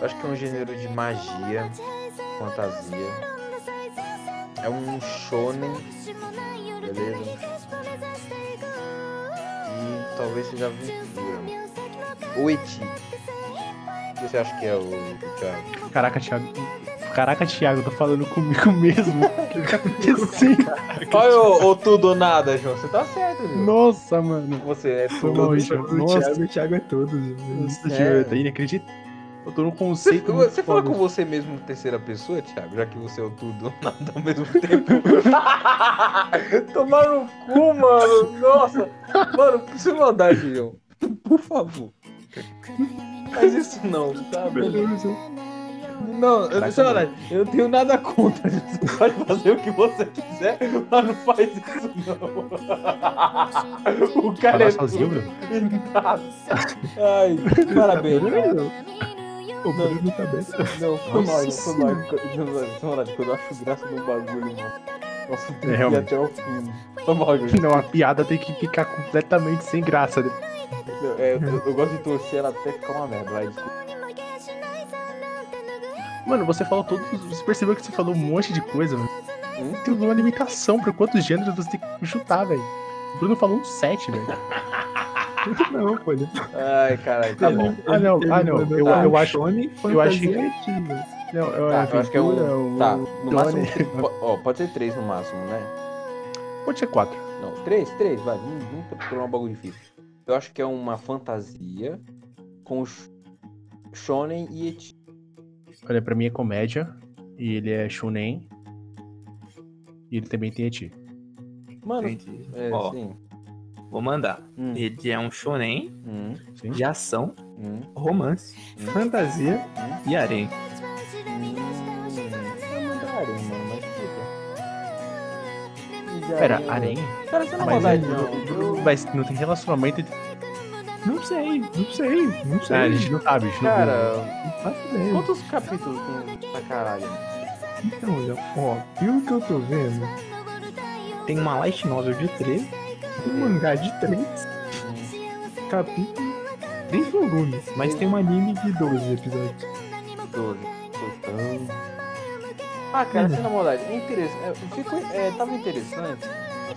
Eu acho que é um gênero de magia, fantasia. É um shonen, beleza? E talvez seja aventura. Ou eti. O que você acha que é o Thiago? Caraca, Thiago. Caraca, Thiago, tô falando comigo mesmo. O que tá? Olha o, o tudo ou nada, João. Você tá certo, João. Nossa, mano. Você é tudo. mal, Thiago. Nossa, o Thiago é todo. Nossa, É. Thiago, tá inacreditável. Eu tô num Você, conceito. muito você fala com você mesmo em terceira pessoa, Thiago? Já que você é o tudo ou nada ao mesmo tempo. Tomar no cu, mano. Nossa. Mano, sem maldade, João. Por favor. Faz isso não, tá? Beleza. Não, eu, sem maldade. Eu não tenho nada contra. Você pode fazer o que você quiser, mas não faz isso não. O cara Falar é sozinho. Ai, parabéns. cara. O Bruno tá bem. Não, foi mal, não foi mal. Não, quando eu acho graça no bagulho, mano. Nossa, tem que ir até o fim. Foi mal, gente. Não, a piada tem que ficar completamente sem graça. É, eu, eu gosto de torcer ela até ficar uma merda. Vai, desculpa. Mano, você falou todos. Você percebeu que você falou um monte de coisa, mano. Hum? Tem uma limitação pra quantos gêneros você tem que chutar, velho. O Bruno falou um 7, velho. Não, pô. Ele, Ai, caralho, tá bom. Ah, não, ah, não. Eu, Tá. eu acho. Eu acho que-. Não, eu, Tá, eu acho que é aventura, um. o- Tá, no máximo. Tri- po- Ó, pode ser três no máximo, né? Pode ser 4. Não, três, três, vai. Vamos, vamos procurar um bagulho difícil. Eu acho que é uma fantasia com sh- shonen e eti. Olha, pra mim é comédia. E ele é shonen. E ele também tem eti. Mano, Entendi. é, Ó, sim. vou mandar. Hum, Ele é um shonen hum, de ação, hum, romance, Hum. fantasia hum. e mas puta. Pera, Harém, harém? Cara, você não Mas, é- não. Mas não tem relacionamento entre. Não sei, não sei, não sei. Ah, a gente não sabe, a gente não. Cara, Não ideia. quantos capítulos tem pra caralho? Então, olha, ó, pelo que eu tô vendo, tem uma light novel de 3, um mangá de 3, Hum, capítulo, 3 volumes, mas tem um anime de 12 episódios. 12. Putão. Ah, cara, sem na maldade, é interessante. É, ficou, é, tava interessante.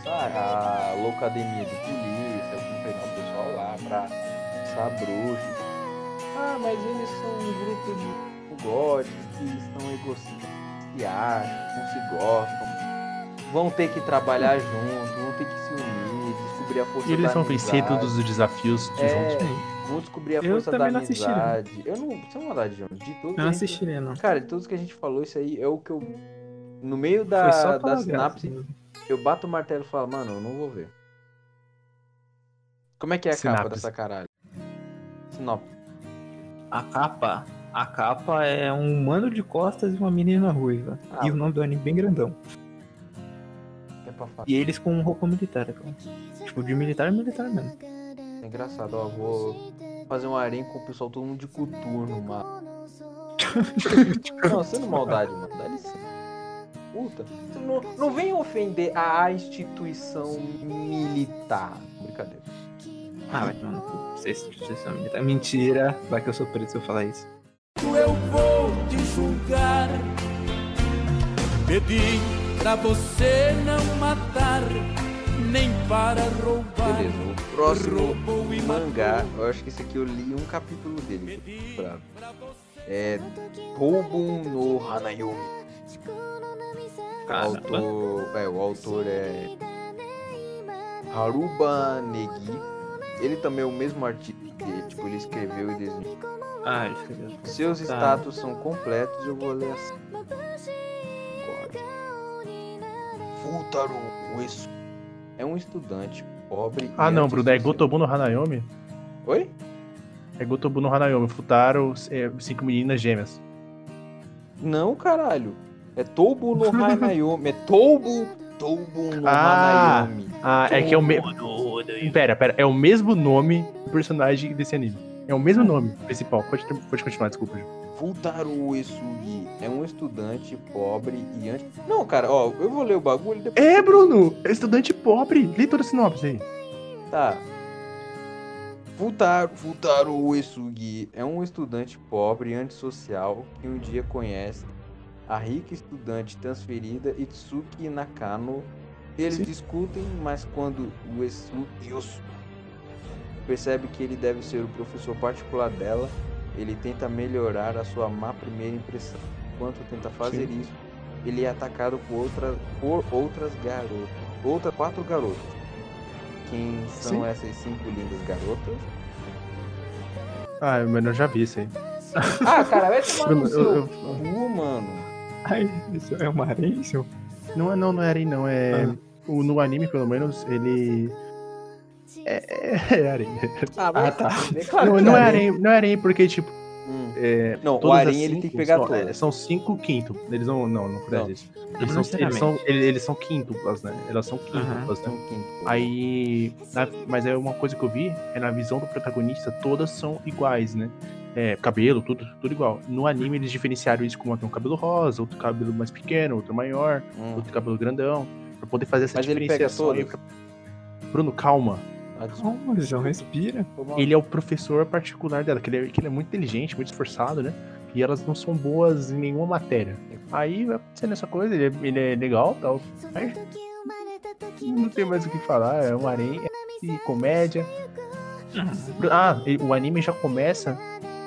A, a loucademia de caçar bruxos. Ah, mas eles são um grupo de gods que estão acham, não se gostam. Vão ter que trabalhar juntos, vão ter que se unir, descobrir a força E eles da vão vencer todos os desafios de É, juntos. Vão descobrir a Eu força da também não assisti, amizade. Eu não. Sem maldade, João. De tudo. Eu não assistiria, não. Cara, de todos que a gente falou, isso aí é o que eu. No meio da, da sinapse, eu bato o martelo e falo, mano, eu não vou ver. Como é que é a capa Sinapse. dessa caralho? Sinopse. A capa, a capa é um humano de costas e uma menina ruiva. Ah. E o nome do anime bem grandão. É pra falar. E eles com roupa militar, cara. Tipo, de militar, militar mesmo. É engraçado, ó. Vou fazer um harém com o pessoal todo mundo de coturno, mano. não, sendo maldade, mano. Dá licença. Puta. Não, não vem ofender a instituição militar. Brincadeira. Ah, vai tomar no cu. Vocês, vocês são militar. Mentira. Vai que eu sou preto se eu falar isso. eu vou te julgar. Pedi pra você não matar, nem para roubar. Beleza, o próximo e mangá, eu acho que esse aqui eu li um capítulo dele. bravo. É Toubun no Hanayomi. O autor, é, o autor é Haruba Negi. Ele também é o mesmo artista que tipo, ele escreveu e desenhou. Ah, ele escreveu. Seus Tá. status são completos, eu vou ler assim. Futaro Uesu. É um estudante pobre. Ah, não, Bruno, é. Gotobu no Hanayomi? Oi? É Gotobu no Hanayomi. Futaro, é, cinco meninas gêmeas. Não, caralho. É Toubu no Hanayomi. É Toubu, No Ah. Ah, é que é o mesmo. Pera, pera, é o mesmo nome do personagem desse anime. É o mesmo nome principal. Pode, pode continuar, desculpa. Ju. Futaro Uesugi é um estudante pobre e antes. Não, cara, ó, eu vou ler o bagulho depois. É, Bruno! É estudante pobre. Lê toda a sinopse aí. Tá. Futaro, Futaro Uesugi é um estudante pobre e antissocial que um dia conhece a rica estudante transferida Itsuki Nakano. Eles Sim. discutem, mas quando Uesugi Yosu percebe que ele deve ser o professor particular dela, ele tenta melhorar a sua má primeira impressão. Enquanto tenta fazer isso, ele é atacado por, outra, por outras garotas. Outras quatro garotas. Quem são Sim. essas cinco lindas garotas? Ah, mano, eu já vi isso aí. Ah, cara, vai tomar no eu- seu eu- cu, mano. Ai, isso é uma areia, isso? Não, é- não, não é Arém, não. É. Ah. O, no anime, pelo menos, ele. É, é, é Arém. Ah, Ah, tá. Claro Não, não é Arém. Arém, não é Arém, porque, tipo, Hum. é, Não, o todas Arém ele tem que pegar são, todas. é, são cinco quinto. Eles não. Não, não Não. faz isso. Eles são, eles, são, eles, eles são quíntuplas, né? Elas são quíntuplas, né? Um quinto. Aí. na- mas é uma coisa que eu vi, é na visão do protagonista, todas são iguais, né? É, cabelo, tudo, tudo igual. No anime eles diferenciaram isso com uma tem um cabelo rosa, outro cabelo mais pequeno, outro maior, Hum. outro cabelo grandão, pra poder fazer essa Mas ele pega diferenciação. todas? Bruno, calma. Ah, Calma, João, respira. Ele é o professor particular dela, que ele, é, que ele é muito inteligente, muito esforçado, né? E elas não são boas em nenhuma matéria. Aí vai acontecendo essa coisa, ele é, ele é legal tal. Aí, não tem mais o que falar, é uma areia e comédia. Ah, e o anime já começa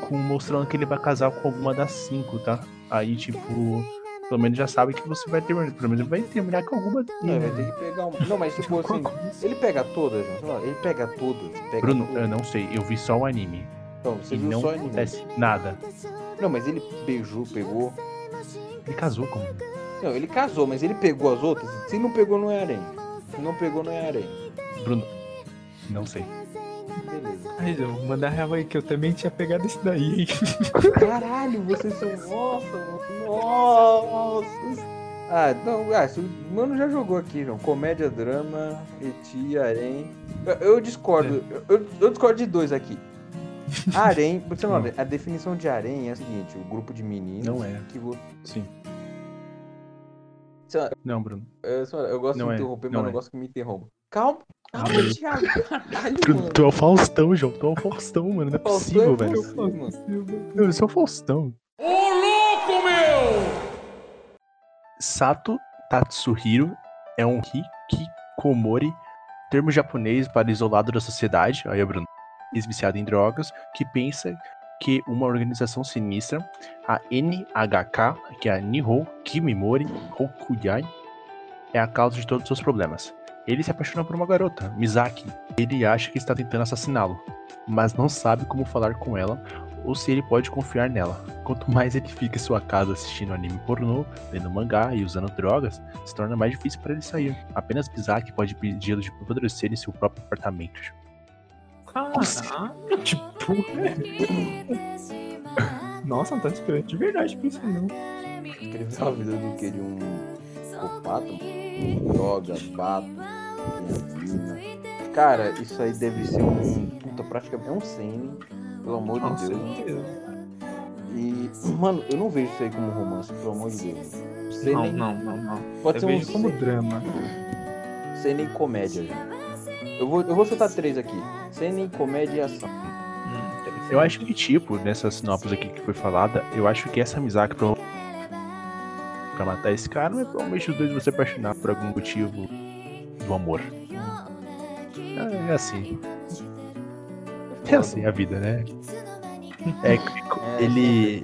com mostrando que ele vai casar com alguma das cinco, tá? Aí, tipo, pelo menos já sabe que você vai terminar. Pelo menos vai terminar com alguma. Não, vai ter que pegar um. Não, mas tipo assim, ele pega todas, lá, Ele pega todas. Pega Bruno, todas. eu não sei, eu vi só o anime. Então, você e viu não só anime. acontece nada. Não, mas ele beijou, pegou. Ele casou com. Não, ele casou, mas ele pegou as outras. Se não pegou, não é harém. Se não pegou, não é harém. Bruno, não sei. Beleza. Ai, João, manda raiva aí que eu também tinha pegado esse daí, hein? Caralho, vocês são. Nossa. Ah, não, ah, o mano já jogou aqui, João. Comédia, drama, eti, harém. Eu, eu discordo. Eu, eu discordo de dois aqui. Harém, você não, a definição de harém é a seguinte: o grupo de meninos Não é. que vo- Sim. Lá, Não, Bruno. eu, lá, eu gosto Não de é, interromper, não mas eu é. gosto que me interrompa. Calma, calma, Bruno. Thiago. Caralho, Tu, tu é o Faustão, João. Tu é o Faustão, mano. Não é Faustão possível, é velho. mano. Eu sou o Faustão. Ô louco, meu! Sato Tatsuhiro é um hikikomori, termo japonês para isolado da sociedade, aí é Bruno, ex-viciado em drogas, que pensa que uma organização sinistra, a NHK, que é a Nihon Kimimori Hokuyai, é a causa de todos os seus problemas. Ele se apaixona por uma garota, Misaki. Ele acha que está tentando assassiná-lo, mas não sabe como falar com ela ou se ele pode confiar nela. Quanto mais ele fica em sua casa assistindo anime pornô, lendo mangá e usando drogas, se torna mais difícil para ele sair. Apenas Bizarre pode pedi-lo de apodrecer em seu próprio apartamento. Caraca, tipo. Nossa, não tá esperando de verdade pra isso, não. Escreveu a vida do que? De um psicopata? Droga, bato. Cara, isso aí deve ser um. Puta, praticamente. É um seinen, pelo amor de Deus. E. Mano, eu não vejo isso aí como romance, pelo amor de Deus. Não, Seinen não, não, não. pode Eu ser um como drama. seinen comédia, gente. Eu vou, eu vou soltar três aqui: seinen, comédia e ação. Hum. Eu acho que, tipo, nessas sinopses aqui que foi falada, eu acho que essa Misaki pra, pra matar esse cara, mas provavelmente os dois vão se apaixonar por algum motivo do amor. É, é assim. É assim a vida, né? É, ele.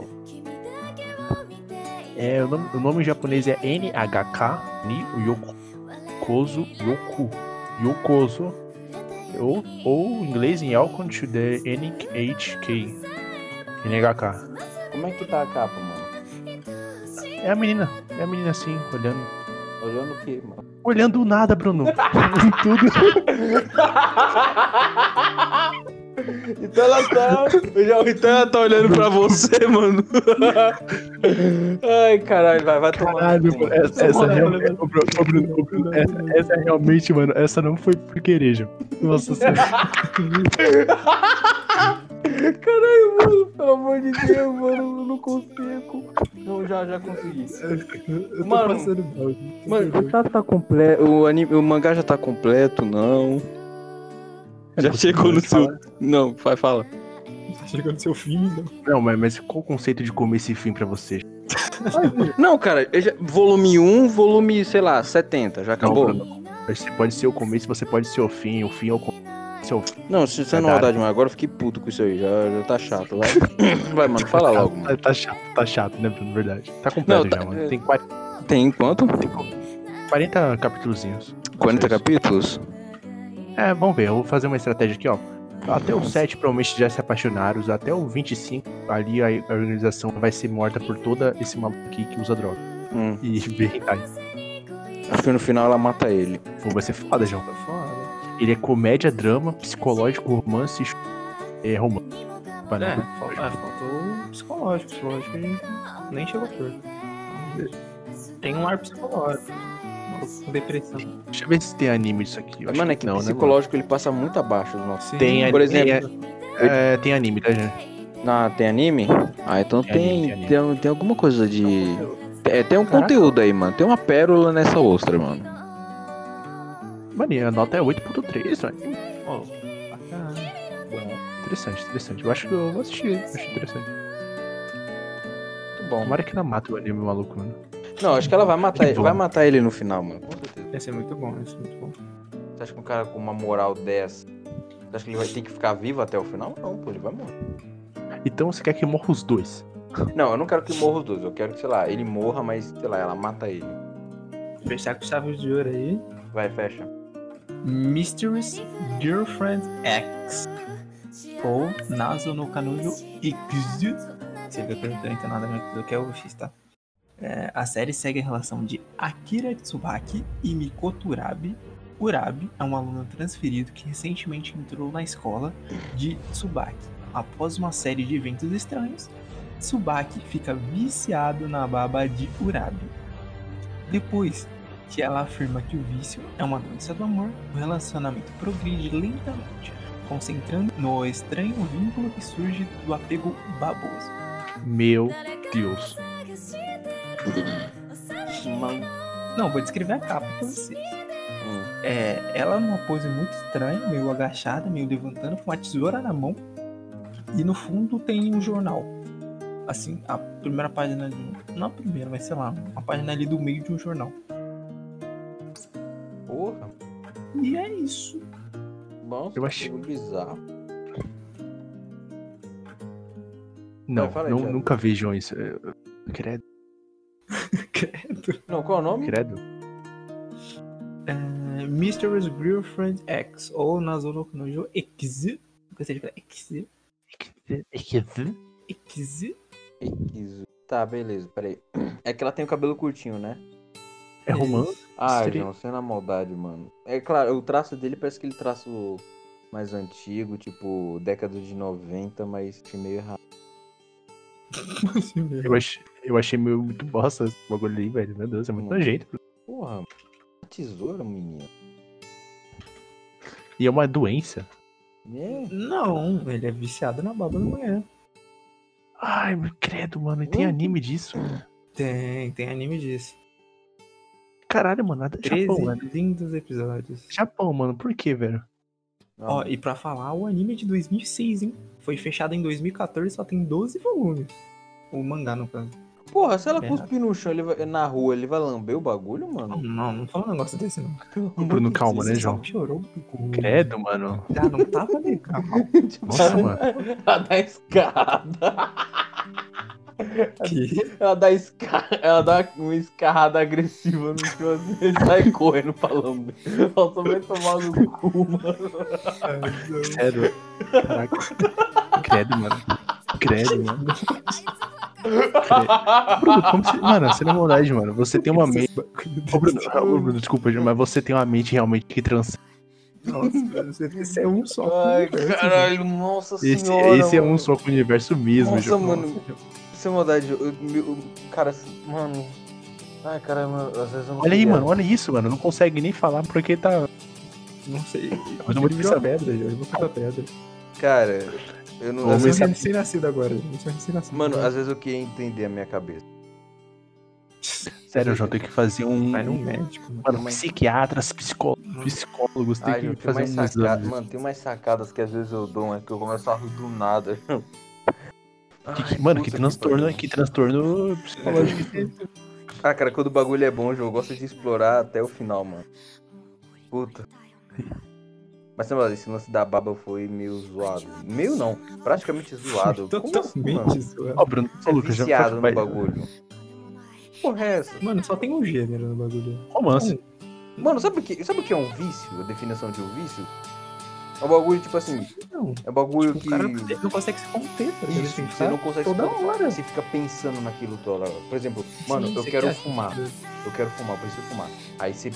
É, o, nome, o nome em japonês é NHK Ni Yokozo Yoku. Yokozo. Ou, ou em inglês em Welcome to the NHK. NHK. Como é que tá a capa, mano? É a menina. É a menina assim, olhando. Olhando o quê, mano? Olhando o nada, Bruno. Olhando tudo. Então ela tá. Então ela tá olhando pra você, mano. Ai, caralho, vai, vai tomar. Caralho, mano, essa, essa, realmente, ô, Bruno, ô, Bruno, essa, essa realmente, mano, essa não foi por querer. Nossa senhora. Caralho, mano, pelo amor de Deus, mano, eu não consigo. Não, já, já consegui. Eu tô Mano, passando mal. Mano, já tá completo. O, anime, o mangá já tá completo, não. Já chegou no seu. Não, vai, fala. Chegou no seu fim, não. Não, mas, mas qual o conceito de começo e fim pra você? Não, cara, já- volume 1, volume, sei lá, 70, já acabou? Não. Você pode ser o começo, você pode ser o fim, o fim é o começo. É fim. Não, se você não Verdade. maldade, mas agora eu fiquei puto com isso aí, já, já tá chato, vai. Vai, mano, fala logo, mano. Tá, chato, tá chato, né, Bruno? Verdade. Tá completo Não, tá- já, mano. Tem 40, Tem quanto? 40 capítulozinhos. 40 Isso. capítulos? É, vamos ver, eu vou fazer uma estratégia aqui, ó. Até o 7 provavelmente já se apaixonaram, até o 25 ali a, a organização vai ser morta por toda esse maluco aqui que usa droga. Hum, E hentai. acho que no final ela mata ele. Pô, vai ser foda, João. Tá foda. Ele é comédia, drama, psicológico, romance e é romance. É, fal- é, faltou o psicológico. Psicológico gente nem chegou perto. Tem um ar psicológico. Depressão. Deixa eu ver se tem anime disso aqui. Mano, é que não, né, psicológico ele passa muito abaixo dos nossos. Sim. Tem Por anime, exemplo, É, tem anime, tá, gente? Ah, tem anime? Ah, então Tem tem, anime, tem tem, tem, alguma coisa de. É, tem um Caraca. conteúdo aí, mano. Tem uma pérola nessa ostra, mano. Mano, e a nota é 8.3, velho. Ó, bacana. Interessante, interessante. Eu acho que eu vou assistir, achei interessante. Muito bom. Tomara que ela mata o anime maluco, mano. Não, acho que ela vai matar, bom. vai matar ele no final, mano. Com certeza. Esse é muito bom, esse é muito bom. Você acha que um cara com uma moral dessa. Você acha que ele vai ter que ficar vivo até o final? Não, pô, ele vai morrer. Então você quer que morra os dois? Não, eu não quero que morra os dois. Eu quero que, sei lá, ele morra, mas, sei lá, ela mata ele. Fechar com chave de ouro aí. Vai, fecha. Mysterious Girlfriend X. Ou Nazo no Kanujo X. Você viu que eu não tô nada do que é o X, tá? É, a série segue a relação de Akira Tsubaki e Mikoto Urabi. Urabi é um aluno transferido que recentemente entrou na escola de Tsubaki. Após uma série de eventos estranhos, Tsubaki fica viciado na baba de Urabi. Depois que ela afirma que o vício é uma doença do amor, o relacionamento progride lentamente, concentrando no estranho vínculo que surge do apego baboso. Meu Deus. Não, vou descrever a capa pra vocês. Hum. É, ela numa pose muito estranha, meio agachada, meio levantando, com uma tesoura na mão. E no fundo tem um jornal. Assim, a primeira página de. Não a primeira, mas sei lá, uma página ali do meio de um jornal. Porra. E é isso. Bom, Eu achei- muito bizarro. Não, aí, não nunca vejam isso. É, Credo, Não, qual é o nome? credo. É, Mysterious Girlfriend X, ou Nazono Kunojo X. Gostei de falar X. X. Equizo. Tá, beleza, peraí. É que ela tem o cabelo curtinho, né? É romance? Ah, Seria- João, você é na maldade, mano. É claro, o traço dele parece aquele traço mais antigo, tipo, década de 90, mas achei meio errado. Eu achei, eu achei meio muito bosta esse bagulho aí, velho. Meu Deus, é muito Hum. nojento. Porra, uma tesoura, menino. E é uma doença. É. Não, ele é viciado na baba da mulher. Ai, meu credo, mano. E tem anime disso. Tem, tem anime disso. Caralho, mano. Nada 13 Japão, mano. lindos episódios. Japão, mano. Por quê, velho? Não, Ó, e pra falar, o anime é de 2006, hein? Foi fechado em 2014 só tem 12 volumes. O mangá, no caso. Porra, se ela É. cuspir no chão ele vai- na rua, ele vai lamber o bagulho, Não, mano? não, não fala um negócio desse, não. Bruno, calma, né, João? só Piorou. Credo, mano. Já não tava legal. Nossa, mano. Ela dá escarrada. Que? Ela dá, esca... ela dá uma escarrada agressiva no chão assim, ele sai correndo pra lamber. Nossa, vai tomar no cu, mano. Credo. Caraca. Credo, mano. Credo, mano. Bruno, como você... Mano, você não é maldade, mano. Você tem uma mente. Ô, Bruno, ô, Bruno, desculpa, mas você tem uma mente realmente que transcende Nossa, esse é um só. Ai, caralho, nossa Esse, senhora. esse é mano. um só com o universo mesmo, Nossa, João. mano. Sem maldade, eu, eu- eu- cara, mano. Ai, caramba, às vezes eu não Olha aí, mano, olha isso, mano. Não consegue nem falar porque tá. Não sei. Mas não vou Ele virou pensar. a pedra, já. Eu vou pegar a pedra. Cara, eu não. Às ver Eu sou recém-nascido agora. Eu sou recém-nascido. Mano, às vezes eu queria entender a minha cabeça. Sério, João, tem que fazer um. Vai num médico, mano. Mas- psiquiatras, psicó- psicólogos, tem Ai, que fazer um sacadas. exame. Mano, tem mais sacadas que às vezes eu dou, mas que eu começo a rir do nada. Que- que- Ai, mano, que transtorno, pariu. que transtorno psicológico que tem. Ah, cara, quando o bagulho é bom, João, eu gosto de explorar até o final, mano. Puta. Mas sei lá, esse lance da baba foi meio zoado. Meio não, praticamente zoado. Como assim, mano? Totalmente zoado. Ó, Bruno, Você é Lucas, viciado no bagulho. Porra, é essa? Mano, só tem um gênero no bagulho. Romance. Mano, sabe o que, sabe o que é um vício? A definição de um vício? É um bagulho, tipo assim, Não. é um bagulho O que. cara não consegue se conter, tá? Isso, Tem que você não consegue toda se- hora. Você fica pensando naquilo toda hora. Por exemplo, mano, Sim, eu quero quer- fumar. Eu quero fumar, eu preciso fumar. Aí você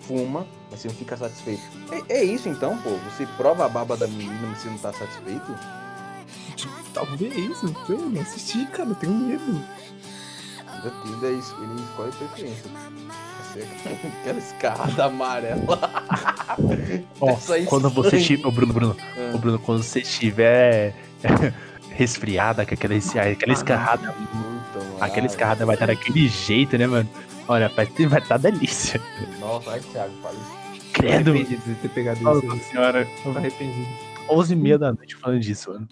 fuma, mas você não fica satisfeito. É, é isso então, pô. Você prova a baba da menina, mas você não tá satisfeito? Talvez, não sei, não assisti, cara, eu tenho medo. Depende, é isso. Ele escolhe preferência. É aquela escarrada amarela. Ó, aí quando você estiver. Ô, Bruno, Bruno, Ah. ô, Bruno, quando você estiver resfriada, com aquela, aquela escarrada, mano. aquela escarrada vai estar daquele jeito, né, mano? Olha, vai estar delícia. Nossa, ai, Thiago, fala isso. Tô Credo. arrependido de ter pegado Nossa isso. senhora. Tô arrependido. 11 e meia da noite falando disso, mano.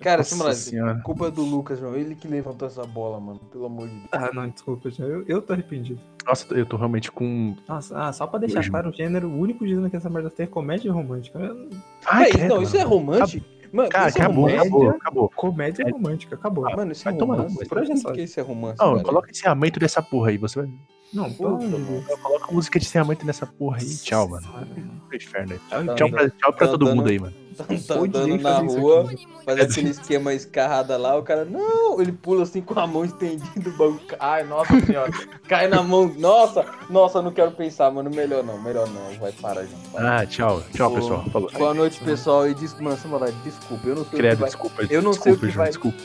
Cara, Nossa Simulado, senhora. culpa do Lucas, João. Ele que levantou essa bola, mano. Pelo amor de Deus. Ah, não, desculpa. Eu, eu tô arrependido. Nossa, eu tô realmente com. Nossa, ah, só pra deixar Hoje, claro, o gênero, o único gênero que essa merda tem é comédia romântica. Eu- Ai, Véi, credo, não, isso é mano. romântico? Mano, Cara, isso é acabou, romântico? acabou, acabou. Comédia romântica, acabou. Mano, isso é Vai tomar romance. cu, por é só. que isso é romance? Não, velho? coloca encerramento dessa porra aí, você vai. Não, mano. Deus. Coloca a música de encerramento nessa porra aí. Tchau, mano. Mano. Inferno aí. Tá Tchau pra, tchau pra tá todo mundo aí, mano. Tá, tá andando na rua, faz aquele esquema escarrada lá, o cara, não, ele pula assim com a mão estendida, o bagulho. Ai, nossa senhora, cai na mão. Nossa, nossa, eu não quero pensar, mano. Melhor não, melhor não. Vai parar, gente. para. Ah, tchau. Tchau, Ô, pessoal. Falou. Boa noite, pessoal. E des... mano, Samurai, desculpa, eu não sei o Credo, que vai. desculpa. eu não sei o desculpa, que João, vai- Desculpa.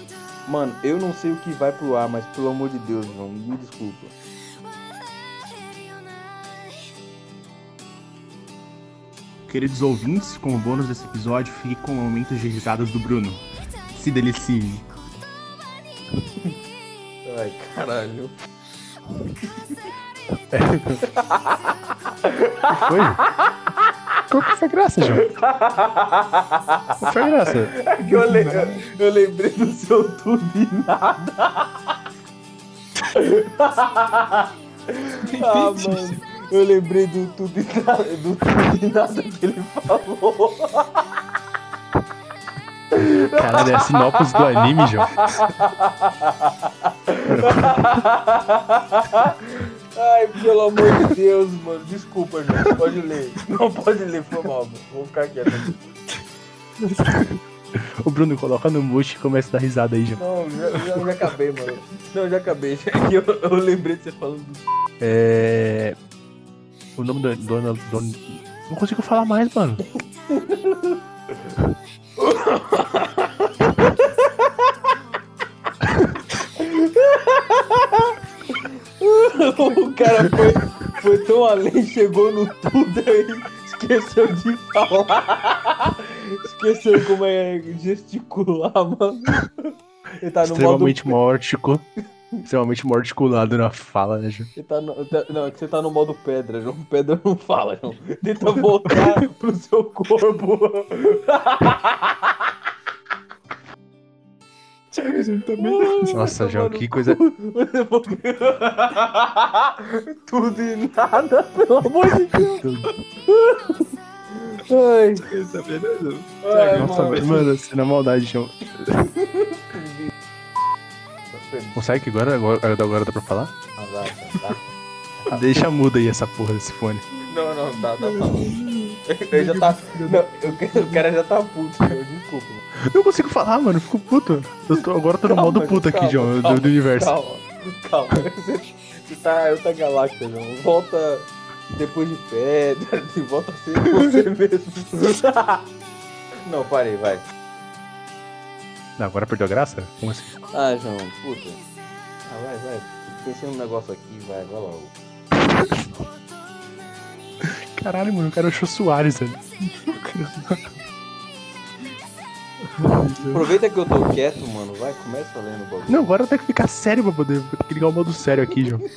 Mano, eu não sei o que vai pro ar, mas pelo amor de Deus, João, me desculpa. Queridos ouvintes, como bônus desse episódio, fique com momentos de risadas do Bruno. Se delicie. Ai, caralho. Foi? Qual que foi a graça, João? Qual foi a graça? É que eu, le- eu lembrei do seu tudo e nada. ah, mano. Eu lembrei do tudo e nada, do tudo e nada que ele falou. Caralho, é a sinopse do anime, João. Ai, pelo amor de Deus, mano. Desculpa, João. Pode ler. Não pode ler, foi mal, mano. Vou ficar quieto. O Bruno coloca no mute e começa a dar risada aí, João. Não, já, já, já acabei, mano. Não, já acabei. Eu, eu lembrei de você falando do É. O nome do. Dona. Dona... Não consigo falar mais, mano. O cara foi, foi tão além, chegou no tudo aí, esqueceu de falar. Esqueceu como é gesticular, mano. Ele tá no modo. extremamente mórtico. Extremamente morticulado na fala, né, João? Ele tá no, tá- não, é que você tá no modo pedra, João. Pedra não fala, João. Tenta voltar pro seu corpo. Nossa, João, que coisa. Tudo e nada, pelo amor de Deus. Ai, ai Nossa, mano. mano, você na maldade, João. Consegue que agora, agora, agora dá pra falar? Ah, vai, tá, tá. Deixa muda aí essa porra desse fone. Não, não, dá, dá, tá. Ele já tá. Não, eu- o cara já tá puto, meu, desculpa. mano. Eu não consigo falar, mano. eu Fico puto. Eu tô, agora eu tô no Calma, modo puto aqui, calma, João, do- calma, do, universo. Calma, calma. Você, você tá em outra galáxia, João. Volta. depois de pedra, e volta a ser você mesmo. Não, parei, vai. Não, agora perdeu a graça? Como assim? Ah, João, puta. Ah, vai, vai. Pensei num negócio aqui, vai, vai logo. Caralho, mano, o cara achou Soares, velho. Aproveita que eu tô quieto, mano. Vai, começa lendo o bagulho. Não, agora tem que ficar sério pra poder que ligar o modo sério aqui, João.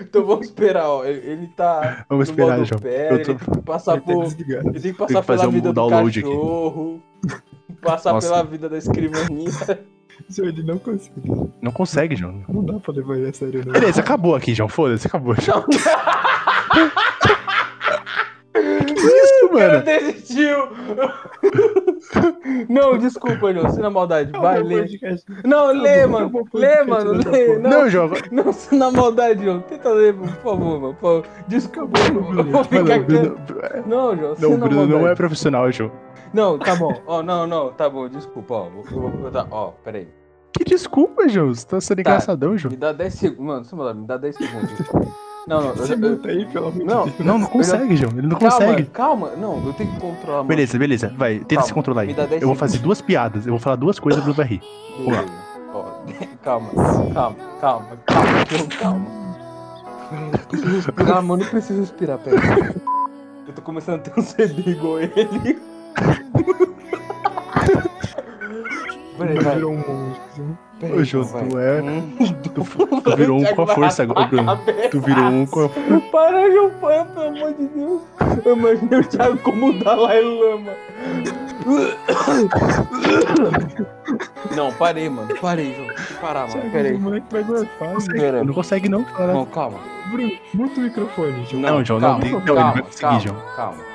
Então vamos esperar, ó. Ele, ele tá. Vamos esperar, João. pera, Eu tô- Ele tem que passar por. Ele tem que passar pela um vida do download aqui. Passar Nossa. pela vida da escrivaninha. João, ele não consegue. Não consegue, João. Não dá pra levar ele a sério, não. Beleza, acabou aqui, João. Foda-se, acabou. João. que isso, O cara mano? desistiu! Não, desculpa, João. Sem na maldade. Vai, lê. Não, lê, mano. Lê, mano. Lê. Não, Não, João. não, sem na maldade, João. Tenta ler, por favor, mano. Por. Desculpa, vou- eu vou ficar. Bruno, Não, João. sem não, Bruno não é profissional, João. Não, tá bom. Ó, não, não, tá bom, desculpa, ó. Vou, eu vou botar, ó, peraí. Que desculpa, João. Você tá sendo Tá. engraçadão, João. Me dá 10 segundos. Mano, sem maldade, me dá 10 segundos. Não, não, eu, eu, aí, pelo amor de não, Deus. Não, não consegue, João. Ele não calma, consegue. calma. Não, eu tenho que controlar, mano. Beleza, beleza. Vai, tenta Calma, se controlar aí. me dá 10 Eu vou fazer duas piadas. Eu vou falar duas coisas pro rir. Vamos lá. Calma, calma, calma, calma, João, calma. Respirar, mano, eu preciso respirar, pera. Eu tô começando a ter um CD igual ele. Peraí, vai. Virou um monstro. Peraí, Ô, João, tu é- Um, Tu, tu virou um com a força agora, Bruno. Tu virou um com a Para, João, para, pelo amor de Deus. Eu imaginei o Thiago como o Dalai Lama. Não, parei, mano. Parei, João. Parar, mano. Peraí. O moleque vai gorfar. Pera. Não consegue não. Não, calma. Bruno, muta o microfone, João. Não, João, não, calma, não, calma, vai conseguir, calma, João. Calma.